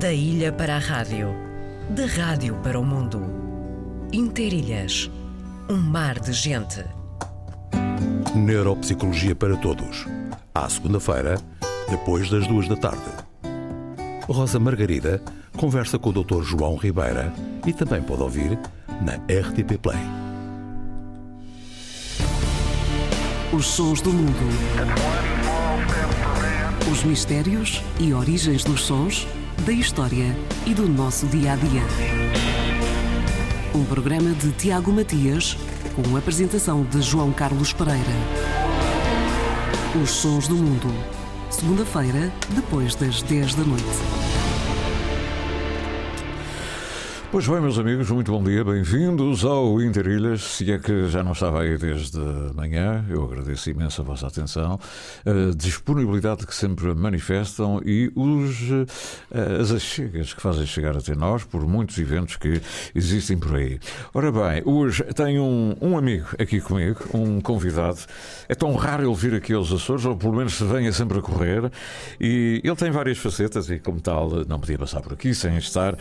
Da ilha para a rádio, da rádio para o mundo. Interilhas, um mar de gente. Neuropsicologia para todos. À segunda-feira, depois das duas da tarde. Rosa Margarida conversa com o Dr. João Ribeira e também pode ouvir na RTP Play. Os sons do mundo. Os mistérios e origens dos sons, da história e do nosso dia a dia. Um programa de Tiago Matias, com apresentação de João Carlos Pereira. Os sons do mundo. Segunda-feira, depois das 10 da noite. Pois bem, meus amigos, muito bom dia, bem-vindos ao Interilhas. Se é que já não estava aí desde manhã, eu agradeço imenso a vossa atenção, a disponibilidade que sempre manifestam e os, eh, as achegas que fazem chegar até nós por muitos eventos que existem por aí. Ora bem, hoje tenho um, um amigo aqui comigo, um convidado. É tão raro ele vir aqui aos Açores, ou pelo menos se venha sempre a correr, e ele tem várias facetas e, como tal, não podia passar por aqui sem estar uh,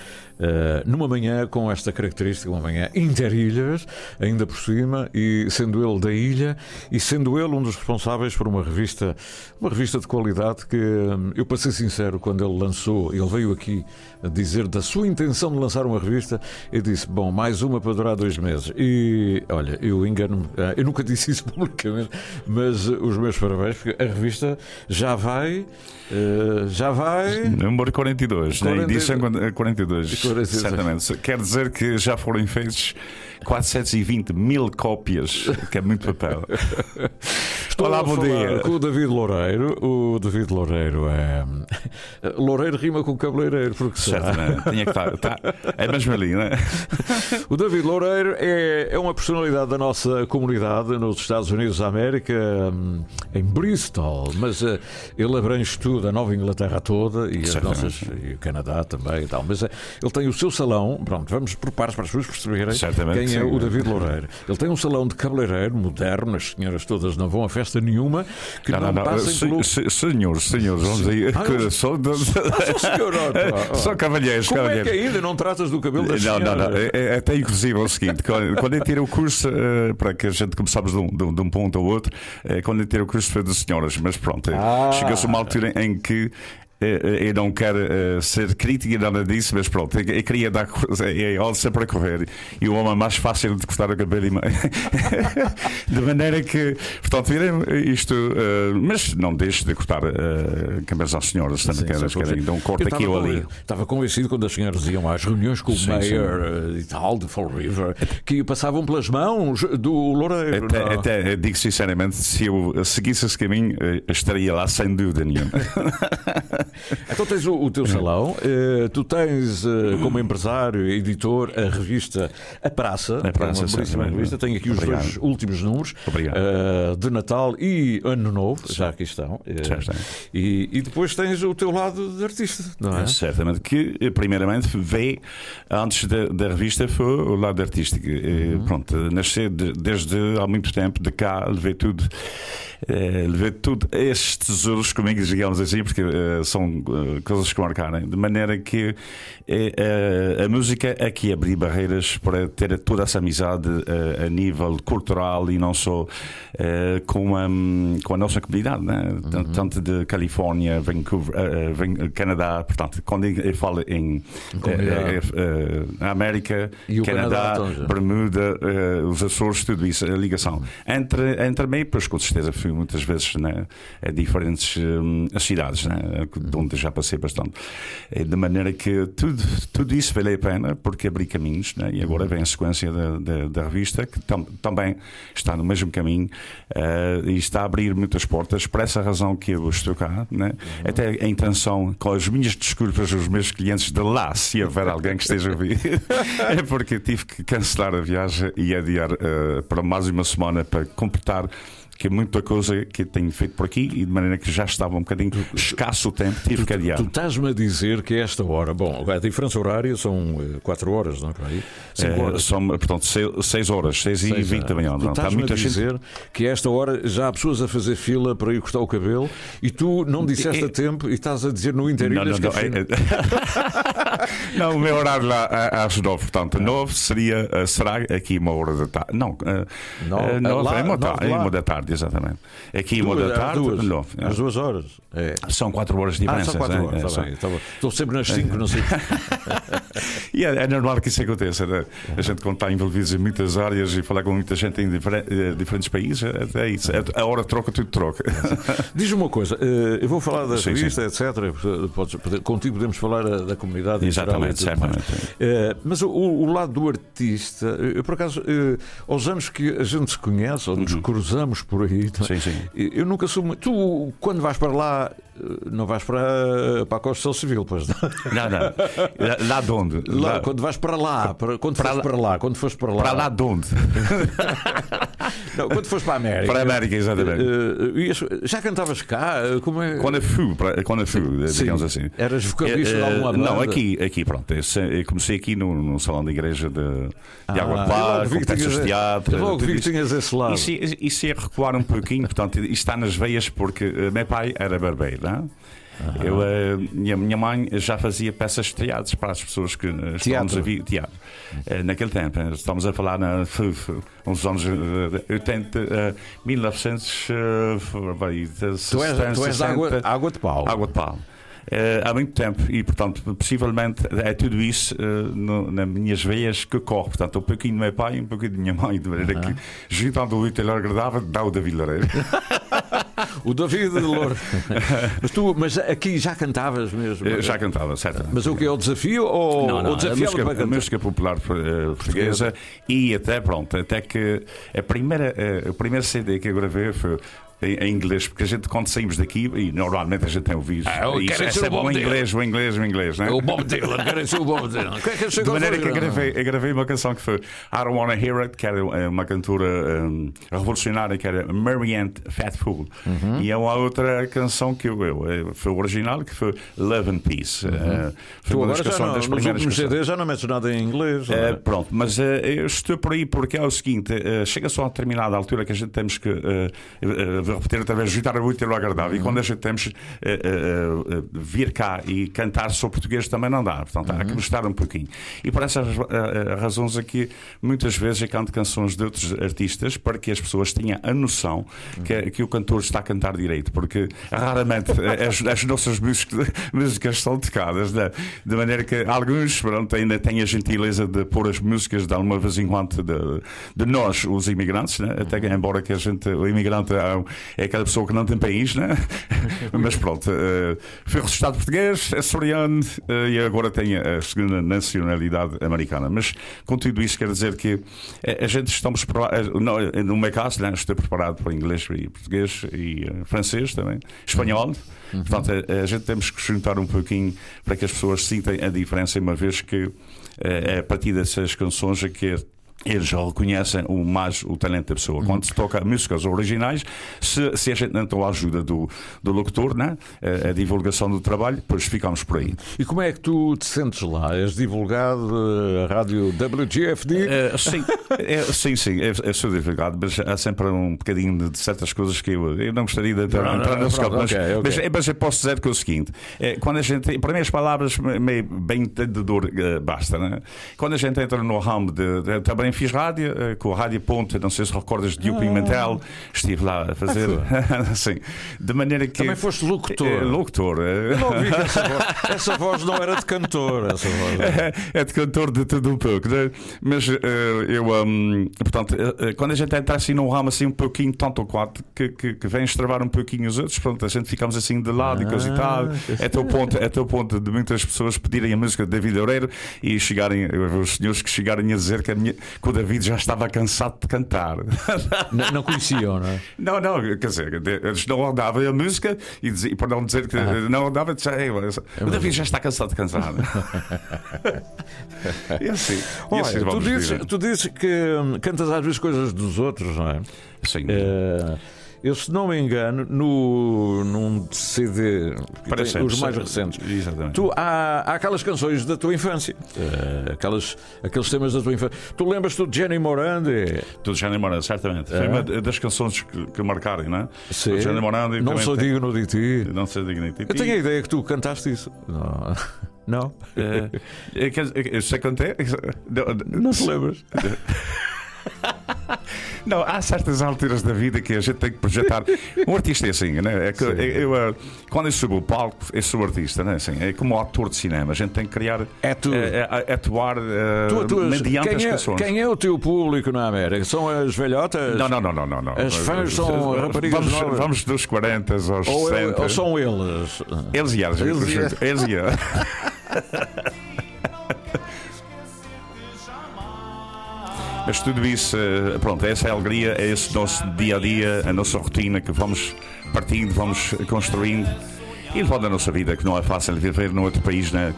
numa manhã com esta característica, uma manhã interilhas, ainda por cima, e sendo ele da ilha e sendo ele um dos responsáveis por uma revista, uma revista de qualidade que hum, eu, para ser sincero, quando ele lançou, ele veio aqui a dizer da sua intenção de lançar uma revista, eu disse: Bom, mais uma para durar dois meses. E olha, eu engano-me, ah, eu nunca disse isso publicamente, mas os meus parabéns, porque a revista já vai. Uh, já vai. Número 42, 40... na edição 42, 42. certamente. Quer dizer que já foram feitos 420 mil cópias, que é muito papel. Estou Olá, bom dia. Com o David Loureiro. O David Loureiro é. Loureiro rima com cabeleireiro, porque Certamente, tinha que estar. Tá. É mesmo ali, não é? O David Loureiro é, é uma personalidade da nossa comunidade nos Estados Unidos da América, hum, em Bristol, mas uh, ele abrange tudo, a Nova Inglaterra toda e, as nossas, e o Canadá também e tal. Mas uh, ele tem o seu salão, pronto, vamos por pares para as pessoas perceberem Certamente, quem sim. é o David Loureiro. Ele tem um salão de cabeleireiro moderno, as senhoras todas não vão a festa nenhuma que não, não, não, passem se, pelo. se, senhores, senhores, vamos aí. Ah, só, Ah, só senhor, ó, pá, ó. só cavalheiros, Como é que ainda não tratas do cabelo das Não, não, não. É, é até inclusive é o seguinte: quando quando eu tirei o curso, eh, para que a gente começámos de um, de um- ponto ao outro, eh, quando eu tirei o curso foi das senhoras, mas pronto, Ah. chegou-se uma altura em que. Eh, eh, Eu não quero eh, ser crítico e nada disso, mas pronto, eu queria dar é sempre a correr e o homem mais fácil de cortar o cabelo e de maneira que, portanto, virei isto, mas não deixe de cortar cabelos às senhoras também, Sim, quero sim, querem, sim. então corta aqui ou ali. Estava convencido quando as senhoras iam às reuniões com o Sim, Mayor eh, e tal, de Fall River, que passavam pelas mãos do Loureiro. Até, não? até digo sinceramente, se eu seguisse esse caminho, estaria lá sem dúvida nenhuma. Então tens o, o teu salão, eh, tu tens eh, como empresário, editor, a revista A Praça, A Praça, é uma belíssima revista. Tenho aqui os Obrigado. dois últimos números eh, de Natal e Ano Novo, já aqui estão. Já estão. E, e depois tens o teu lado de artista, não é? Certamente que, primeiramente, veio antes da, da revista foi o lado artístico. Eh, Pronto, nascer de- desde há muito tempo de cá, levei tudo. Eh, tudo estes tesouros comigo, digamos assim, porque eh, são eh, coisas que marcaram, de maneira que eh, a música aqui abriu barreiras para ter toda essa amizade a nível cultural e não só com, a, com a nossa comunidade, né? Tanto- tanto de Califórnia, Vancouver, Van- Canadá, portanto, quando eu falo em América, E Canadá, então. Bermuda, os Açores, tudo isso, a ligação. Entre, entre mim, pois com certeza fui muitas vezes né, a diferentes hum, cidades, né, de onde já passei bastante. Eh, De maneira que tudo, tudo isso valeu a pena, porque abri caminhos, né, e agora vem a sequência da, da, da revista, que tam- também está no mesmo caminho eh, e está a abrir muitas portas, por essa razão que eu estou cá, né, até a intenção, com as minhas desculpas aos meus clientes de lá, se houver alguém que esteja a ouvir, é porque tive que cancelar a viagem e adiar eh, para mais uma semana para completar que é muita coisa que tenho feito por aqui e de maneira que já estava um bocadinho escasso o tempo, tive que adiar. Tu estás-me a dizer que esta hora, bom, a diferença horária são 4 horas, não é? Por aí? Cinco horas. São, portanto, 6 horas, 6 e 20 da manhã. Tu estás-me a dizer gente... que a esta hora já há pessoas a fazer fila para ir cortar o cabelo e tu não disseste a tempo e estás a dizer no interior. Não, não, não. É, não, o meu horário lá às 9, portanto, 9 seria, será aqui uma hora da tarde. Não, 9 é uma da tarde, exatamente. Aqui uma da tarde, duas, às duas horas. É. São 4 horas de diferença. Ah, são 4 horas, é, tá bem, Estou sempre nas 5, não sei. e é, é, normal que isso aconteça. Né? A gente, quando está envolvido em muitas áreas e falar com muita gente em eh, diferentes países, é, é isso. A hora troca, tudo troca. Diz-me uma coisa, eh, eu vou falar da sim, revista, sim. etc. Podes, contigo podemos falar eh, da comunidade. Exatamente, certamente. Mas o, o, lado do artista, eu por acaso, aos anos que a gente se conhece, ou nos uhum. cruzamos por aí, sim, sim. eu nunca sou muito. Tu, quando vais para lá, não vais para, para a construção civil, pois não? Não, não. Lá de onde? Lá, lá. Quando vais para lá, para, quando para, lá, para lá, quando foste para lá. Para lá de onde? não, quando foste para a América. Para a América, exatamente. Uh, já cantavas cá? Como é? Quando eu fui, quando eu fui digamos assim. Eras vocalista de alguma banda? Não, aqui, aqui pronto. Eu comecei aqui no salão da igreja de, de ah, Água de Par, com peças de teatro. Logo vi que tinhas esse lado. Isso, isso é recuar um pouquinho, portanto, isto está nas veias porque meu pai era barbeiro. Uhum. Eu, a eh, minha, minha mãe já fazia peças de teatros para as pessoas que eh, estávamos a ver teatro. Uh, naquele tempo, estamos a falar na, uns anos 80, uh, 1900. tu és, tu és água, água de pau. Água de pau. Uh, há muito tempo e, portanto, possivelmente é tudo isso uh, no, nas minhas veias que corre. Portanto, um pouquinho do meu pai e um pouquinho da minha mãe, de maneira que, juntando o útil ao agradável, dá o da Vilareira. o David de Lourdes. mas tu, mas aqui já cantavas mesmo? Uh, já cantava, certo. Mas o que é o desafio ou não, não, o desafio a música, a música popular portuguesa e até, pronto, até que a primeira, o primeiro CD que eu gravei foi em, inglês, porque a gente, quando saímos daqui, e normalmente a gente tem ouvido. Ah, isso, é o inglês, o inglês, o inglês, né? O Bob Dylan, quero ser o Bob Dylan. Que é que de maneira que eu gravei, eu gravei uma canção que foi I Don't Wanna Hear It, que era eh, uma cantora um, revolucionária, que era Marianne Fatful. Uhum. E é uma outra canção que eu, eu, eh, foi original, que foi Love and Peace. Uhum. Uh, foi tu uma das canções das nos últimos CDs já não metes nada em inglês. Uh, pronto, mas uh, eu estou por aí porque é o seguinte: chega só a determinada altura que a gente temos que repetir através de juntar muito o agradável. Uhum. E quando a gente temos uh, uh, uh, vir cá e cantar sobre português também não dá. Portanto, uhum. há que gostar uhum. um pouquinho. E por essas razões aqui, muitas vezes eu canto canções de outros artistas para que as pessoas tenham a noção uhum. que, que, o cantor está a cantar direito. Porque raramente as, as, nossas músicas, músicas são tocadas. Né? De maneira que alguns pronto, ainda têm a gentileza de pôr as músicas de alguma vez em quando de, de nós, os imigrantes. Né? Até que, embora que a gente, o imigrante é, é aquela pessoa que não tem país, né? mas pronto, uh, foi registrado português, é açoriano uh, e agora tem a segunda nacionalidade americana. Mas com tudo isso, quer dizer que eh, a gente estamos preparados, no meu caso, né? estou preparado para inglês e português e uh, francês também, espanhol. Uhum. Portanto, a, a, gente temos que juntar um pouquinho para que as pessoas sintam a diferença, uma vez que é a partir dessas canções é que eles já reconhecem o mais o talento da pessoa. Quando se toca músicas originais, se, se a gente não tem a ajuda do, do locutor, né? a, a, divulgação do trabalho, depois ficamos por aí. E como é que tu te sentes lá? És divulgado a rádio WGFD? Uh, eh, sim, é, sim, sim, é, é sou divulgado, mas há sempre um bocadinho de certas coisas que eu, eu não gostaria de entrar, entrar nesse campo. Mas, okay, okay. mas, mas, eu posso dizer que é o seguinte: é, quando a gente, para mim, as palavras meio, bem entendedor basta, né? Quando a gente entra no ramo de, de também fiz rádio, eh, com a Rádio Ponte, não sei se recordas de ah. Pimentel, estive lá a fazer. assim, de maneira que. Também foste locutor. É, locutor. Eu não ouvi essa voz, essa voz não era de cantor. Essa voz. É, é de cantor de tudo um pouco, né? mas eu. Um, portanto, quando a gente entra assim num ramo assim um pouquinho, tanto ou quanto, que, que, que vem extravar um pouquinho os outros, pronto, a gente ficamos assim de lado ah, e coisa e tal. É teu ponto, é teu ponto de muitas pessoas pedirem a música de David Oreiro e chegarem, os senhores que chegarem a dizer que, a minha, que o David já estava cansado de cantar. Não, não conheciam, não é? Não, não, quer dizer, eles não andavam a música e, dizia, e por não dizer que ah. não andava, dizia, o David já está cansado de cantar. e assim, Olha, e assim tu, dizes, tu dizes que cantas às vezes coisas dos outros, não é? Sim. Uh, eu se não me engano, no, num CD, Parece tem os mais recentes, Exatamente. tu, há, há aquelas canções da tua infância, eh, aquelas, aqueles temas da tua infância. Tu lembras-te de Jenny Morandi? Tudo Jânio Morando, certamente. Foi uma das canções que, que marcaram, não é? Sim. Jânio Morando. e Não sou tem- digno de ti. Não sou digno de ti. Eu tenho a ideia que tu cantaste isso. Não? Não, Eh, eh, dizer, Eu sei quanto é. Não, não te lembras? Não, há certas alturas da vida que a gente tem que projetar. Um artista é assim, né? É que Sim. eu, eh, quando eu subo o palco, eu sou artista, né? Assim, é como ator de cinema. A gente tem que criar. É tu. eh, eh, atuar Tu atuas- mediante quem, as é, canções. quem é o teu público na América? São as velhotas? Não, não, não, não, não, não. As fãs são raparigas vamos, novas? vamos dos 40 aos Ou, é- 60. ou são eles? Eles e elas. Eles e elas. Mas tudo isso, eh, pronto, essa é a alegria, é esse nosso dia a dia, a nossa rotina que vamos partindo, vamos construindo e levando a nossa vida, que não é fácil viver num outro país, né?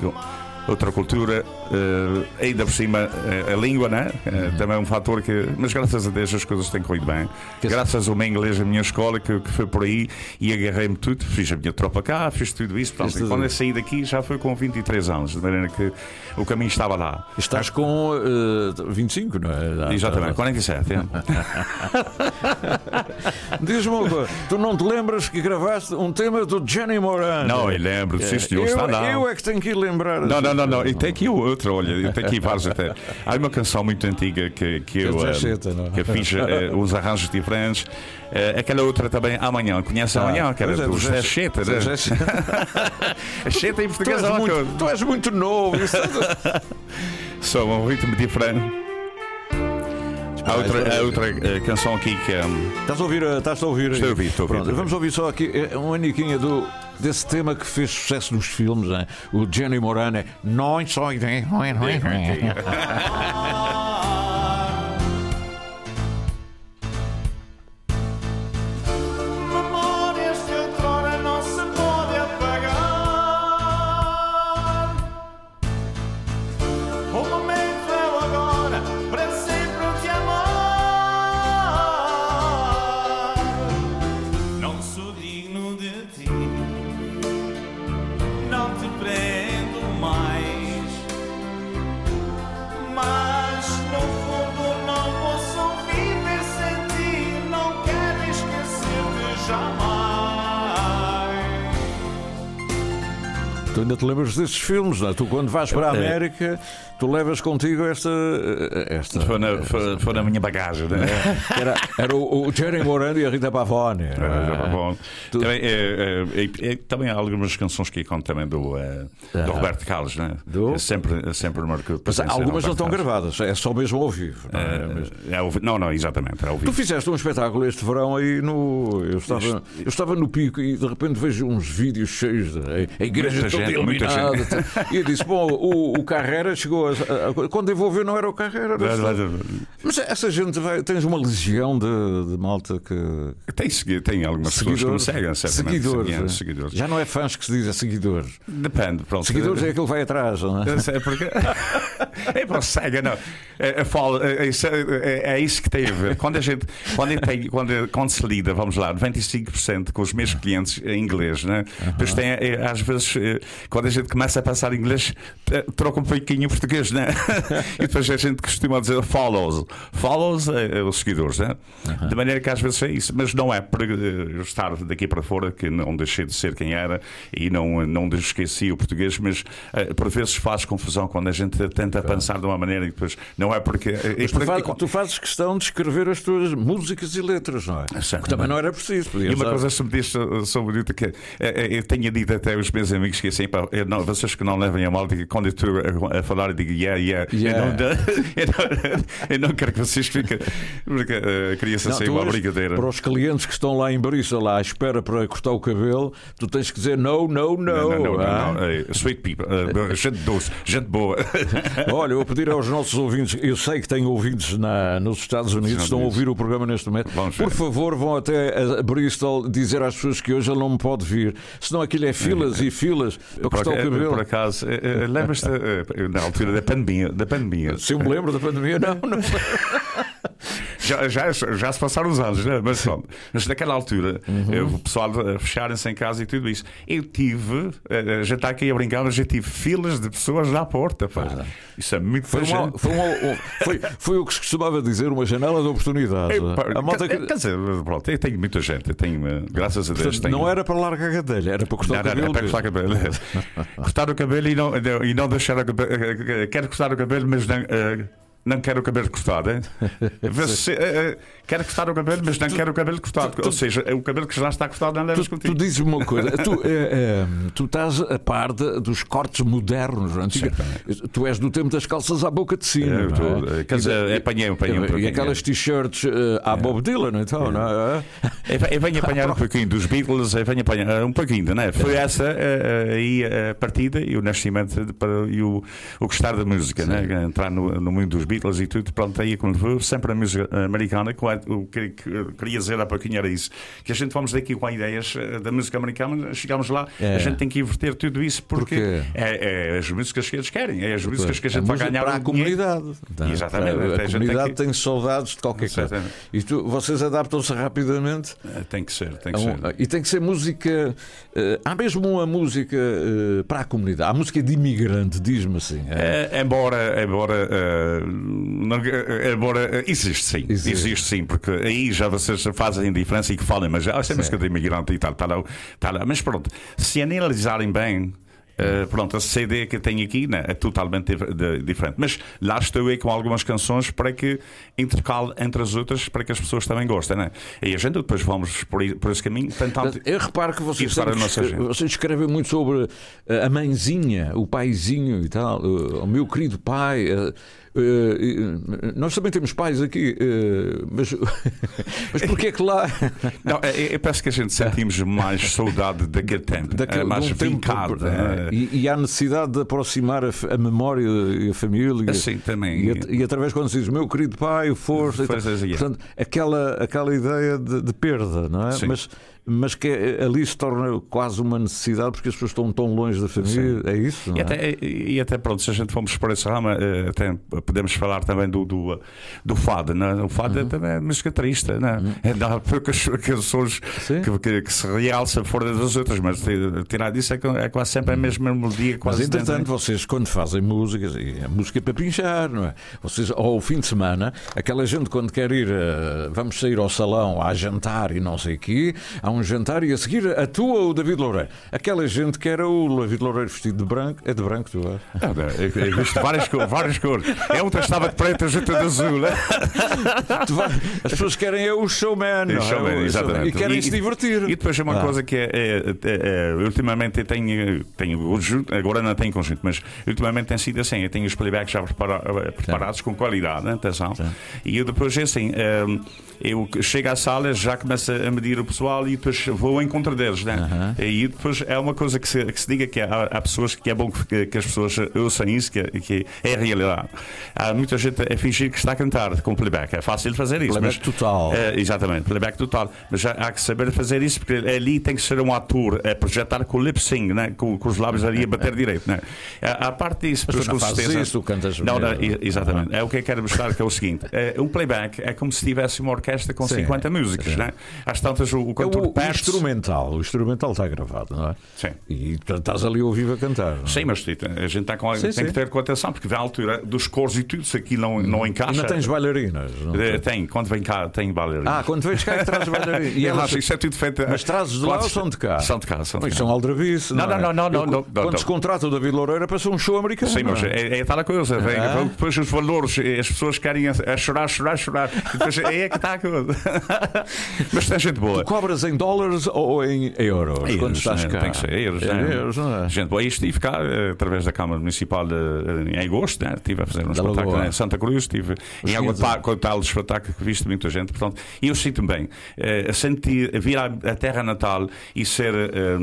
Outra cultura, eh, ainda por cima eh, a língua, né? Eh, também é um fator que. Mas graças a Deus as coisas têm corrido bem. Que- Graças ao meu inglês, a minha escola, que, que foi por aí e agarrei-me tudo, fiz a minha tropa cá, fiz tudo isso. Portanto, tudo quando eu saí daqui já foi com 23 anos, de maneira que o caminho estava lá. Estás com eh, 25, não é? Exatamente, 47. é. Diz-me uma coisa, tu não te lembras que gravaste um tema do Jenny Moran? Não, eu lembro, sim senhor, eu, está lá. eu é que tenho que ir lembrar. Não, não, não, não. E tem aqui outra, olha, tenho aqui vários até. Há uma canção muito antiga que, que eu, José eh, Cheta, não é? que fiz eh, uns arranjos diferentes. Eh, aquela outra também, Amanhã, conhece Amanhã, que era pois é, do José Cheta. Né? Cheta. Cheta em Tu português és, é uma coisa. muito, tu és muito novo. Só um ritmo diferente. Há outra, há outra eh, canção aqui que é. Estás a ouvir? eh, Estás a ouvir? Estou a ouvir, estou a ouvir, Pronto, Vamos ouvir só aqui eh, um aniquinha do, desse tema que fez sucesso nos filmes, né? o Jenny Morana. Não só desses filmes, não é? Tu quando vais para a É. América, tu levas contigo esta. esta Foi na, foi, foi na minha bagagem, né? era, era o, o Jerry Morando e a Rita Pavone. Ah, bom. Tu- Também, é, é, é, é, também há algumas canções que contam também do, é, do. Roberto Carlos, né? Do? É sempre, é sempre marcou. Mas algumas não estão Carlos. gravadas, é só mesmo ao vivo. Não, é? É, é vi- não, não, exatamente, é ao Tu vivo. fizeste um espetáculo este verão aí no. Eu estava, eu estava no pico e de repente vejo uns vídeos cheios de a igreja Muita toda gente, muita iluminada. Gente. E eu disse: Bom, o, o Carrera chegou. A, a- quando eu vou ver, não era o Carrera. era Mas essa gente vai. Tens uma legião de, de malta que. Tem, segui- tem algumas pessoas que me seguem, certamente. seguidores, é. seguidores. Já não é fãs que se diz, é seguidores. Depende, pronto. Seguidores é aquele que vai atrás, não é? Eu sei porque. É para cega, não. É, é, é, é isso- é- isso que tem a ver. Quando a gente. Quando, tenho- quando, quando se lida, vamos lá, 95% com os meus clientes em inglês, né? Depois tem, às vezes, quando a gente começa a passar inglês, é, troca um pouquinho em português, né? E depois a gente costuma dizer follows. Follows é, é os seguidores, né? De maneira que às vezes é isso. Mas não é por eh, eu estar daqui para fora que não deixei de ser quem era e não, não esqueci o português, mas eh, por vezes faz confusão quando a gente tenta pensar de uma maneira e depois não é porque. eh, Mas tu, por- fa- quando- tu fazes questão de escrever as tuas músicas e letras, não é? Certo. Que também não era preciso. E uma dar- coisa que me diz so- sobre bonita que eh, eh, eu tenho dito até aos meus amigos que assim, pá, eu não, vocês que não levem a mal, que quando eu estou a, a falar, eu digo yeah, yeah. Yeah. Eu, não, eu, não, eu não quero que vocês fiquem. Porque eh, queria-se assim tu uma brincadeira. Para os clientes que estão lá em Bristol, lá à espera para cortar o cabelo, tu tens que dizer no, no, no. Não, não, não, ah? não, eh, Sweet people, eh, gente doce, gente boa. Olha, eu vou pedir aos nossos ouvintes, eu sei que têm ouvintes na, nos Estados Unidos, estão a ouvir o programa neste momento. Vamos ver. Por favor, vão até a Bristol dizer às pessoas que hoje ele não me pode vir. Senão aquilo é filas e filas para cortar o cabelo. Por acaso, eh, eh, lembras-te eh, na altura da pandemia, da pandemia. Se eu me lembro da pandemia, não, não. já, já, já se passaram os anos, né? mas pronto. Mas naquela altura, Uhum. eh, o pessoal a fecharem-se em casa e tudo isso. Eu tive, eh, a gente está aqui a brincar, mas eu tive filas de pessoas na porta. Pá. Isso é muito Foi, uma- foi, uma- um- foi, foi o que se costumava dizer, uma janela de oportunidade. Ei, pá, a malta quer, que- quer dizer, pronto, eu tenho muita gente, eu tenho, eh, graças a Deus, Portanto, tenho. não era para largar a cadelha, era para cortar Não, o cabelo. não, para cortar o cabelo. cortar o cabelo e não, e não deixar cabelo. Quero cortar o cabelo, mas não, eh, não quero o cabelo cortado. hein? Eh, eh, quero cortar o cabelo, mas não quero o cabelo cortado. Ou seja, o cabelo que já está cortado não leves Tu, contigo. tu dizes uma coisa, tu, é, é, tu estás a par de- dos cortes modernos. Antiga, tu és do tempo das calças à boca de não tô- é? quer dizer, apanhei, apanhei um e pouquinho, aquelas é. t-shirts eh, à Bob Dylan, então, não é? Eu ve- eu venho apanhar um pouquinho dos Beatles, eu venho apanhar um pouquinho, não é? Foi essa aí a partida e o nascimento e o, o gostar da música, né? entrar no, no mundo dos Beatles e tudo. Pronto, aí quando foi sempre a música americana. O que eu queria dizer há pouquinho era isso: que a gente vamos daqui com ideias eh, da música americana, chegamos lá, É. a gente tem que inverter tudo isso porque é, é as músicas que eles querem, é as músicas que a gente vai música ganhar para a comunidade. Exatamente. A, A comunidade tem que- tem saudades de qualquer coisa. E tu, vocês adaptam-se rapidamente. Eh, Tem que ser, tem a que um- ser. e tem que ser música. eh, há mesmo uma música eh, para a comunidade. Há música de imigrante, diz-me assim. é? É, embora, embora, eh, não- eh, embora eh, existe sim, Existe. existe. sim, porque aí já vocês fazem diferença e que falem, mas ah, essa é música de imigrante e tal, tá lá, tá. Mas pronto, se analisarem bem. eh, pronto, a CD que eu tenho aqui né, é totalmente de- diferente. Mas lá estou eu com algumas canções para que intercalo entre as outras para que as pessoas também gostem. Né? E a gente depois vamos por, por esse caminho tentando. Eu reparo que vocês, Isso vocês escrevem muito sobre eh, a mãezinha, o paizinho e tal, eh, o meu querido pai. eh, eh, eh, nós também temos pais aqui, eh, mas, mas porquê é que lá. Não, eu, penso que a gente sentimos mais saudade daquele tempo, daquele- eh, mais de um tempo, vincado. eh, eh, e, e há necessidade de aproximar a, a memória e a família. Assim, também. E, e através quando se diz meu querido pai, força. Portanto, aquela, aquela ideia de, de perda, não é? Sim. Mas, mas que é- ali se torna quase uma necessidade porque as pessoas estão tão longe da família. É isso? E é? até, e até pronto, se a gente formos por esse ramo, eh, até podemos falar também do, do, do fado. Né? O fado é também é música triste. Né? É, dá poucas canções Sim. que, que, que se realça fora das outras, mas tirar disso é, é quase sempre a mesma melodia. Mas Quase entretanto, dentro. vocês quando fazem músicas, e a música é para pinchar, não é? Vocês, ao fim de semana, aquela gente quando quer ir, eh, vamos sair ao salão a jantar e não sei o quê, há um jantar e a seguir atua o David Loureiro. Aquela gente que era o David Loureiro vestido de branco, é de branco, tu é? Ah, não, eu visto várias cores, várias cores. É outra estava de preto, a outra de azul. Né? Tu vai- As pessoas querem é o showman, não é? Showman, O exatamente. E querem se divertir. E depois é uma Ah. coisa que é, é- é- é, ultimamente eu tenho, tenho agora não tenho conjunto, mas ultimamente tem sido assim. Eu tenho os playbacks já prepara- eh, preparados com qualidade, né? atenção. E eu depois é assim, eh, eu chego à sala, já começo a medir o pessoal e depois vou ao encontro deles. Né? E depois é uma coisa que se, que se diga que há, há pessoas que é bom que, que as pessoas ouçam isso, que, que é a realidade. Há muita gente a fingir que está a cantar com playback. É fácil fazer isso. Playback mas, total. eh, exatamente, playback total. Mas já há que saber fazer isso, porque ali tem que ser um ator a projetar com o lip sync, né? com, com os lábios ali a bater direito. Né? A, a parte disso, Mas tu não fazes certeza. isso, tu cantas Não, não, exatamente. É o que eu quero mostrar, que é o seguinte: eh, um playback é como se tivesse uma orquestra com Sim, 50 músicas. Né? Às tantas, o, o É cantor o, instrumental, o instrumental está gravado, não é? Sim. E estás ali ao vivo a cantar. não é? Sim, mas a gente tá com, Sim, tem sim. que ter com atenção, porque à altura dos cores e tudo, se aqui não, não encaixa. Ainda tens bailarinas. não Eh, tens? Tem, quando vem cá, tem bailarinas. Ah, quando vens cá é trazes bailarinas. E elas- elas, isso é tudo feito. Mas trazes de lá ou são de cá? São de cá, são de cá. são aldrabice. Não, é? não, não, não, Eu, não, não, Quando não. se contrata o David Loureira para ser um show americano. Sim, mas não é? é, é tal a coisa. Ah. Depois os valores, eh, as pessoas querem a, chorar, chorar, chorar. Depois aí é que está a coisa. mas tem gente boa. Tu cobras em dólares ou em euros quando Euros, estás né? cá? Tem que ser euros, É né? euros, não é? Gente boa. E estive cá eh, através da Câmara Municipal de, em agosto, né? estive a fazer um Da espetáculo Lagoa. em Santa Cruz, estive em Água de o tal espetáculo que viste muita gente. Portanto, e eu sinto-me bem. Eh, sentir, vir à, terra natal e ser, eh,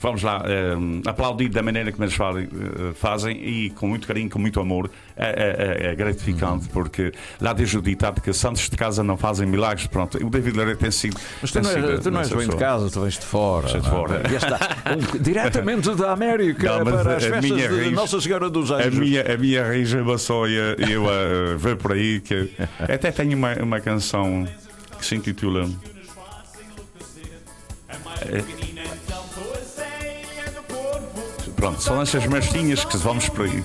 vamos lá, eh, aplaudido da maneira como eles fazem, eh, fazem e com muito carinho, com muito amor, é, é- é gratificante, porque lá diz o ditado que santos de casa não fazem milagres. Pronto, o David Loureiro tem sido. Mas tu não, tu não és tu vens de casa, tu vens de fora. Sou de é? fora. E está, um- diretamente da América Não, para a- as a festas minha de raiz- Nossa Senhora dos A Anjos. minha, a minha raiz é uma só e eu, eu uh, vejo por aí que até tenho uma, uma canção que se intitula Pronto, são essas marchinhas que vamos por aí.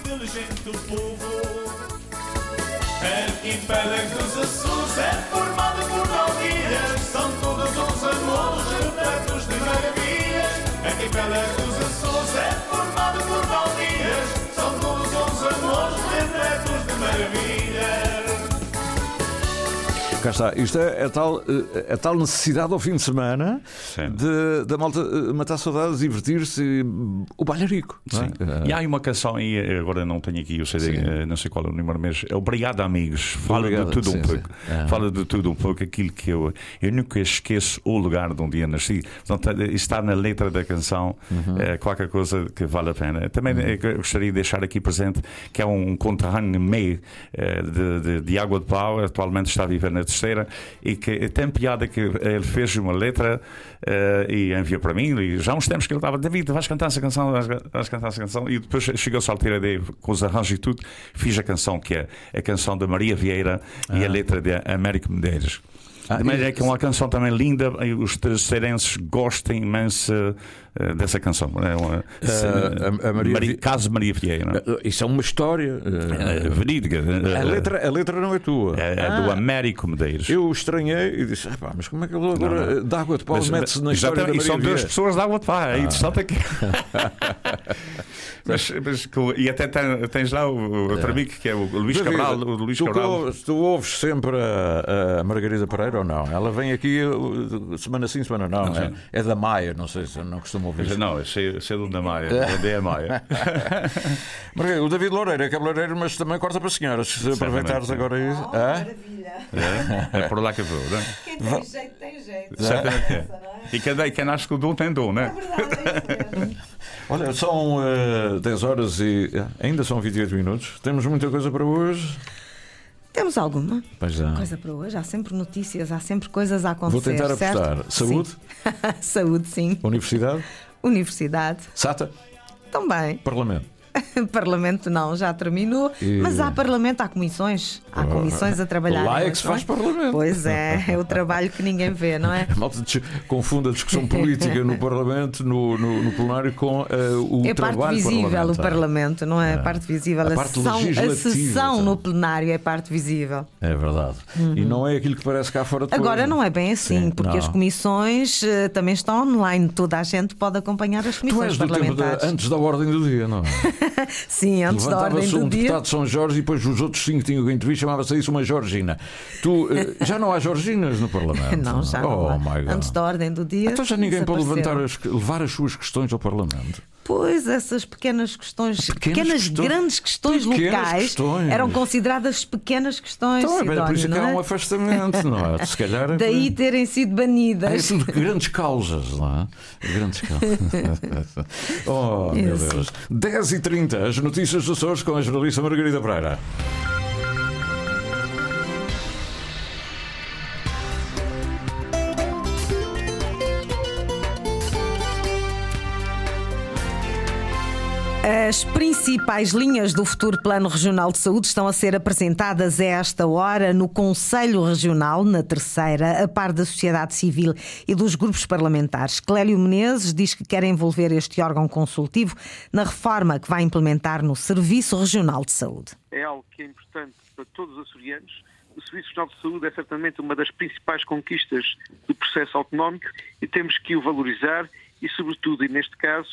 São todos os amores repletos de maravilhas. Cá está. Isto é a tal, eh, a tal necessidade ao fim de semana Sim. de, da malta eh, matar saudades, divertir-se. O bailarico. não é? Sim. Eh, E há uma canção aí, eh, agora não tenho aqui o CD, eh, não sei qual é o número, mas é Obrigado Amigos. Fala Obrigado, de tudo sim, um pouco. sim. Ah. Fala de tudo um pouco, aquilo que eu, eu nunca esqueço o lugar de um dia nasci. Portanto, eh, está na letra da canção, Uhum. qualquer coisa que vale a pena. Também eu gostaria de deixar aqui presente que é um conterrâneo meio de, de, de Água de Pau, atualmente está a viver na terceira, e que tem piada que ele fez uma letra eh, e enviou para mim. E já há uns tempos que ele estava, David, vais cantar essa canção, vais, vais cantar essa canção. E depois chegou-se a altura ideia, com os arranjos e tudo, fiz a canção que é a canção da Maria Vieira e a letra de Américo Medeiros. Ah, Mas é que é uma canção também linda e os terceirenses gostam imenso eh, dessa canção. É uma, a- a Maria Mari- Vi- Caso Maria Vieira. eh, Isso é uma história. verídica. a, letra, a letra não é tua. é, é Ah, do Américo Medeiros. Eu estranhei e disse: "Epá, mas como é que ele agora Não, não. de água de pau mete-se na história Maria e são duas pessoas de água de pá. É interessante é que. mas, mas com- e até tens lá o outro amigo que é o Luís David, Cabral. O Luís tu, Cabral. ouves, tu ouves sempre a, a Margarida Pereira ou não? Ela vem aqui uh, semana sim, semana não. Não é, é da Maia, não sei se eu não costumo ouvir. Não, eu sei de onde é Maia. Onde é a Maia. O David Loureiro é cabeleireiro, mas também corta para senhoras. Se aproveitares agora isso. Hã? É, é por lá que eu vou. Não é? Quem tem jeito, tem jeito. Certamente é. É? E quem, quem nasce com o dom tem dom, não É é? verdade, é isso mesmo. Olha, são uh, 10 horas e eh, ainda são 28 minutos. Temos muita coisa para hoje. Temos alguma coisa para hoje? Há sempre notícias, há sempre coisas a acontecer. Vou tentar certo? apostar. Saúde? Sim. Saúde, sim. Universidade, Universidade, SATA, também. Parlamento. Parlamento não, já terminou. E- Mas há Parlamento, há comissões. Há comissões a trabalhar. Lá é que se faz Parlamento. Pois é, é o trabalho que ninguém vê, não é? Malta confunde a discussão política no Parlamento, no, no, no plenário, com eh, o É parte trabalho visível o. Parlamento, não é? A parte visível. A A, parte sessão, a sessão então. no plenário é parte visível. É verdade. E não é aquilo que parece cá fora depois. Uhum. Agora não é bem assim, Sim, porque não. as comissões eh, também estão online. Toda a gente pode acompanhar as Tu comissões és do tempo da- parlamentares. antes da ordem do dia, não é? Sim, antes da ordem Levantava-se do um dia. deputado de São Jorge e depois os outros cinco tinham que intervir, chamava-se isso uma Georgina. Tu, eh, já não há Georginas no Parlamento? Não, já oh, não há. my God. Antes da ordem do dia. Então já ninguém pode levantar as- levar as suas questões ao Parlamento. Pois essas pequenas questões, Pequenas pequenas, questões- grandes questões pequenas locais questões. eram consideradas pequenas questões. Então, é Sidónio, por isso que não há é? um afastamento, não é? Se calhar é Daí terem sido É banidas. tudo grandes causas, não é? Grandes causas. oh, meu Isso. Deus. 10 e 30 as notícias dos Açores com a jornalista Margarida Pereira. As principais linhas do futuro Plano Regional de Saúde estão a ser apresentadas a esta hora no Conselho Regional, na terceira, a par da sociedade civil e dos grupos parlamentares. Clélio Menezes diz que quer envolver este órgão consultivo na reforma que vai implementar no Serviço Regional de Saúde. é algo que é importante para todos os açorianos. O Serviço Nacional de Saúde é certamente uma das principais conquistas do processo autonómico e temos que o valorizar e, sobretudo, e neste caso,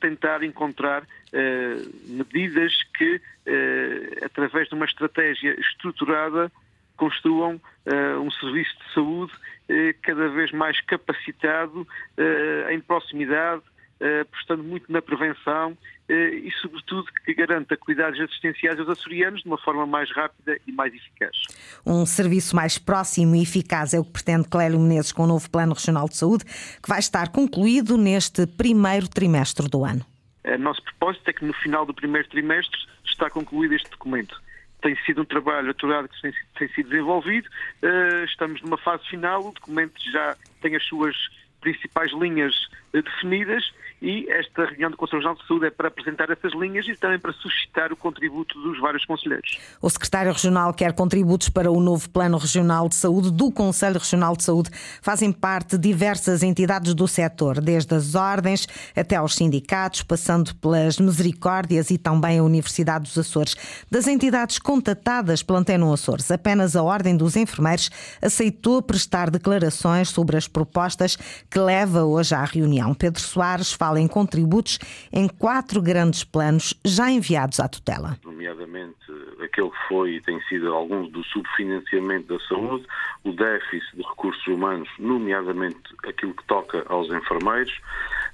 tentar encontrar eh, medidas que, eh, através de uma estratégia estruturada, construam eh, um serviço de saúde eh, cada vez mais capacitado, eh, em proximidade, eh, apostando muito na prevenção eh, e, sobretudo, que garanta cuidados assistenciais aos açorianos de uma forma mais rápida e mais eficaz. Um serviço mais próximo e eficaz é o que pretende Clélio Menezes com o novo Plano Regional de Saúde, que vai estar concluído neste primeiro trimestre do ano. O nosso propósito é que no final do primeiro trimestre está concluído este documento. tem sido um trabalho aturado que tem, tem sido desenvolvido. Uh, estamos numa fase final, o documento já tem as suas principais linhas definidas e esta reunião do Conselho Regional de Saúde é para apresentar essas linhas e também para suscitar o contributo dos vários conselheiros. O secretário regional quer contributos para o novo Plano Regional de Saúde do Conselho Regional de Saúde. Fazem parte diversas entidades do setor, desde as ordens até aos sindicatos, passando pelas misericórdias e também a Universidade dos Açores. Das entidades contatadas pela Antena Açores, apenas a Ordem dos Enfermeiros aceitou prestar declarações sobre as propostas que leva hoje à reunião. Pedro Soares fala em contributos em quatro grandes planos já enviados à tutela. Nomeadamente aquele que foi e tem sido alguns do subfinanciamento da saúde, o déficit de recursos humanos, nomeadamente aquilo que toca aos enfermeiros,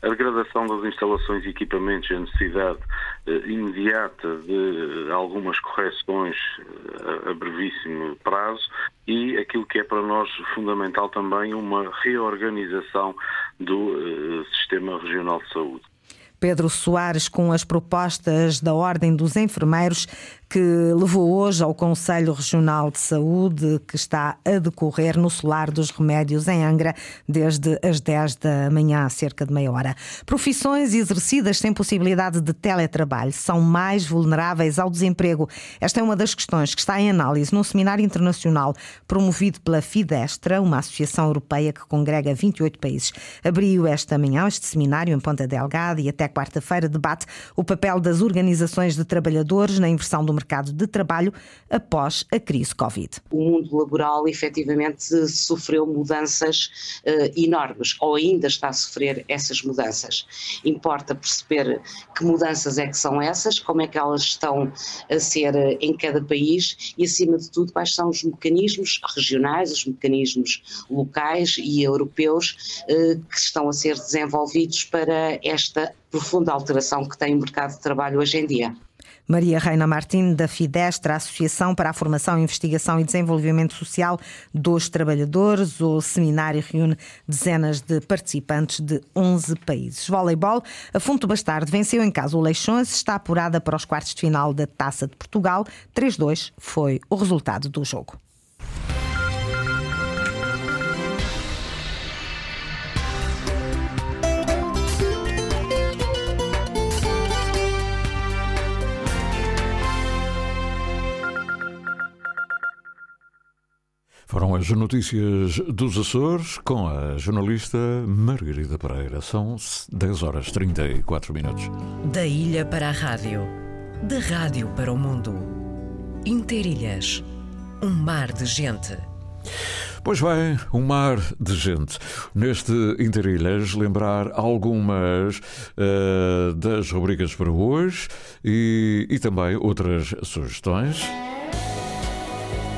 a degradação das instalações e equipamentos a necessidade eh, imediata de algumas correções eh, a brevíssimo prazo e aquilo que é para nós fundamental também uma reorganização do eh, Sistema Regional de Saúde. Pedro Soares com as propostas da Ordem dos Enfermeiros que levou hoje ao Conselho Regional de Saúde, que está a decorrer no Solar dos Remédios, em Angra, desde as 10 da manhã, cerca de meia hora. Profissões exercidas sem possibilidade de teletrabalho são mais vulneráveis ao desemprego. Esta é uma das questões que está em análise num seminário internacional promovido pela Fidestra, uma associação europeia que congrega 28 países. Abriu esta manhã este seminário em Ponta Delgada e até quarta-feira debate o papel das organizações de trabalhadores na inversão do mercado de trabalho após a crise Covid. O mundo laboral efetivamente sofreu mudanças uh, enormes, ou ainda está a sofrer essas mudanças. Importa perceber que mudanças é que são essas, como é que elas estão a ser eh, em cada país e, acima de tudo, quais são os mecanismos regionais, os mecanismos locais e europeus uh, que estão a ser desenvolvidos para esta profunda alteração que tem o mercado de trabalho hoje em dia. Maria Reina Martim, da Fidestra, Associação para a Formação, Investigação e Desenvolvimento Social dos Trabalhadores. O seminário reúne dezenas de participantes de 11 países. Voleibol, a Funto Bastardo venceu em casa o Leixões, está apurada para os quartos de final da Taça de Portugal. 3-2 foi o resultado do jogo. Foram as notícias dos Açores com a jornalista Margarida Pereira. São 10 horas 34 minutos. Da ilha para a rádio, da rádio para o mundo. Interilhas, um mar de gente. Pois bem, um mar de gente. Neste Interilhas, lembrar algumas uh, das rubricas para hoje e, e também outras sugestões.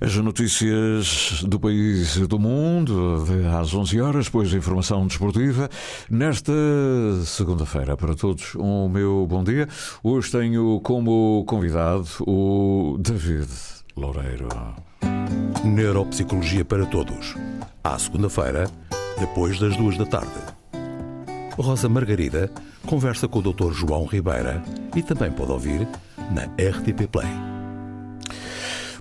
as notícias do país e do mundo, às 11 horas, depois informação desportiva. Nesta segunda-feira, para todos, um meu bom dia. Hoje tenho como convidado o David Loureiro. Neuropsicologia para todos. À segunda-feira, depois das duas da tarde. Rosa Margarida conversa com o Dr. João Ribeira e também pode ouvir na RTP Play.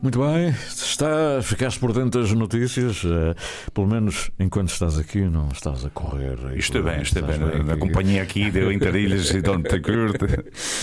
Muito bem, está, ficaste por dentro das notícias, uh, pelo menos enquanto estás aqui, não estás a correr. Estou bem, estou bem. bem na companhia aqui de Interilhas e Don't Curte,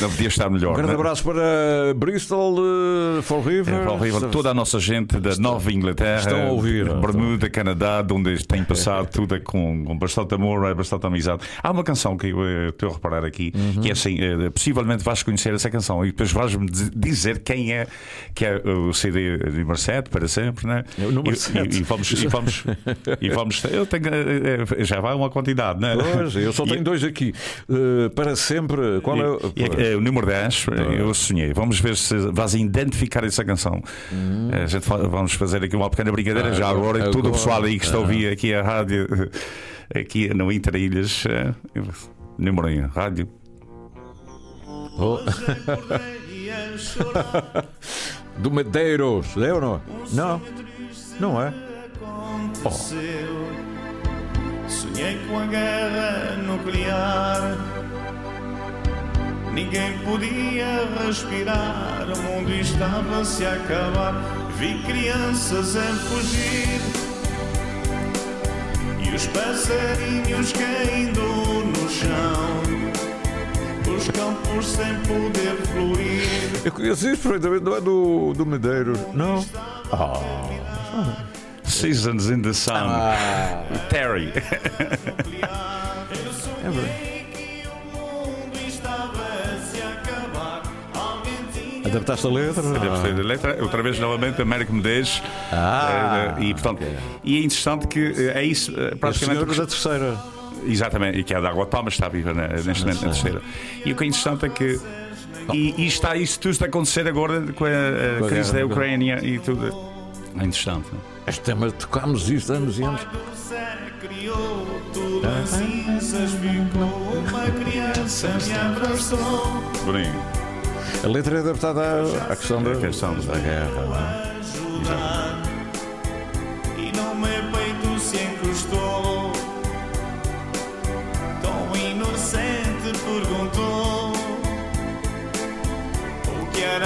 não podia estar melhor. Um grande né? abraço para Bristol, uh, Fall River. É, Fall River, toda a nossa gente da Nova Inglaterra, estão a ouvir, Bermuda, Canadá, onde tem passado tudo com, com bastante amor, bastante amizade. Há uma canção que eu estou a reparar aqui, uhum. que é assim, possivelmente vais conhecer essa canção e depois vais-me dizer quem é que é o CD de para sempre, né? É o número e. E, e vamos, e vamos, e vamos. Eu tenho, eh, eh, já vai uma quantidade, né? Pois, eu só tenho dois aqui. Eh, para sempre, qual é o. E- e- é o número 10, eu sonhei. Vamos ver se vais identificar essa canção. A gente vamos fazer aqui uma pequena brincadeira Hum. Ah, já agora. agora- Todo o pessoal aí que está a Ah. ouvir aqui a rádio, aqui no Interilhas, eh, número 1, rádio. Oh. Do Medeiros, é ou não? Não, não é. aconteceu. Sonhei com a guerra nuclear. Ninguém podia respirar, o mundo estava-se a acabar. Vi crianças a fugir e os passarinhos caindo no chão. Os campos sem poder fluir. Eu conheço isso perfeitamente, não é do, do Medeiros, não. Ah, Seasons in the Sun. Ah. Terry. Eu sonhei que o mundo estava-se a acabar. Alguém tinha adaptaste a letra? Ser a letra, outra vez novamente Américo Medeiros. Ah. Eh, e, portanto, e é interessante que eh, é isso, eh, A praticamente. senhora o que- da terceira. Exatamente, e que é da Água de Palmas, está viva né, neste momento na terceira. E o que é interessante é que. E, e está isso tudo está a acontecer agora com a, a Com crise da Ucrânia e tudo. É interessante. Este tema tocámos isto anos e anos. criou tudo em cinzas, ficou uma criança me abraçou. Bonito. A letra é adaptada à, à questão da, A questão da- da guerra. não é? ajudar e no meu peito se encostou.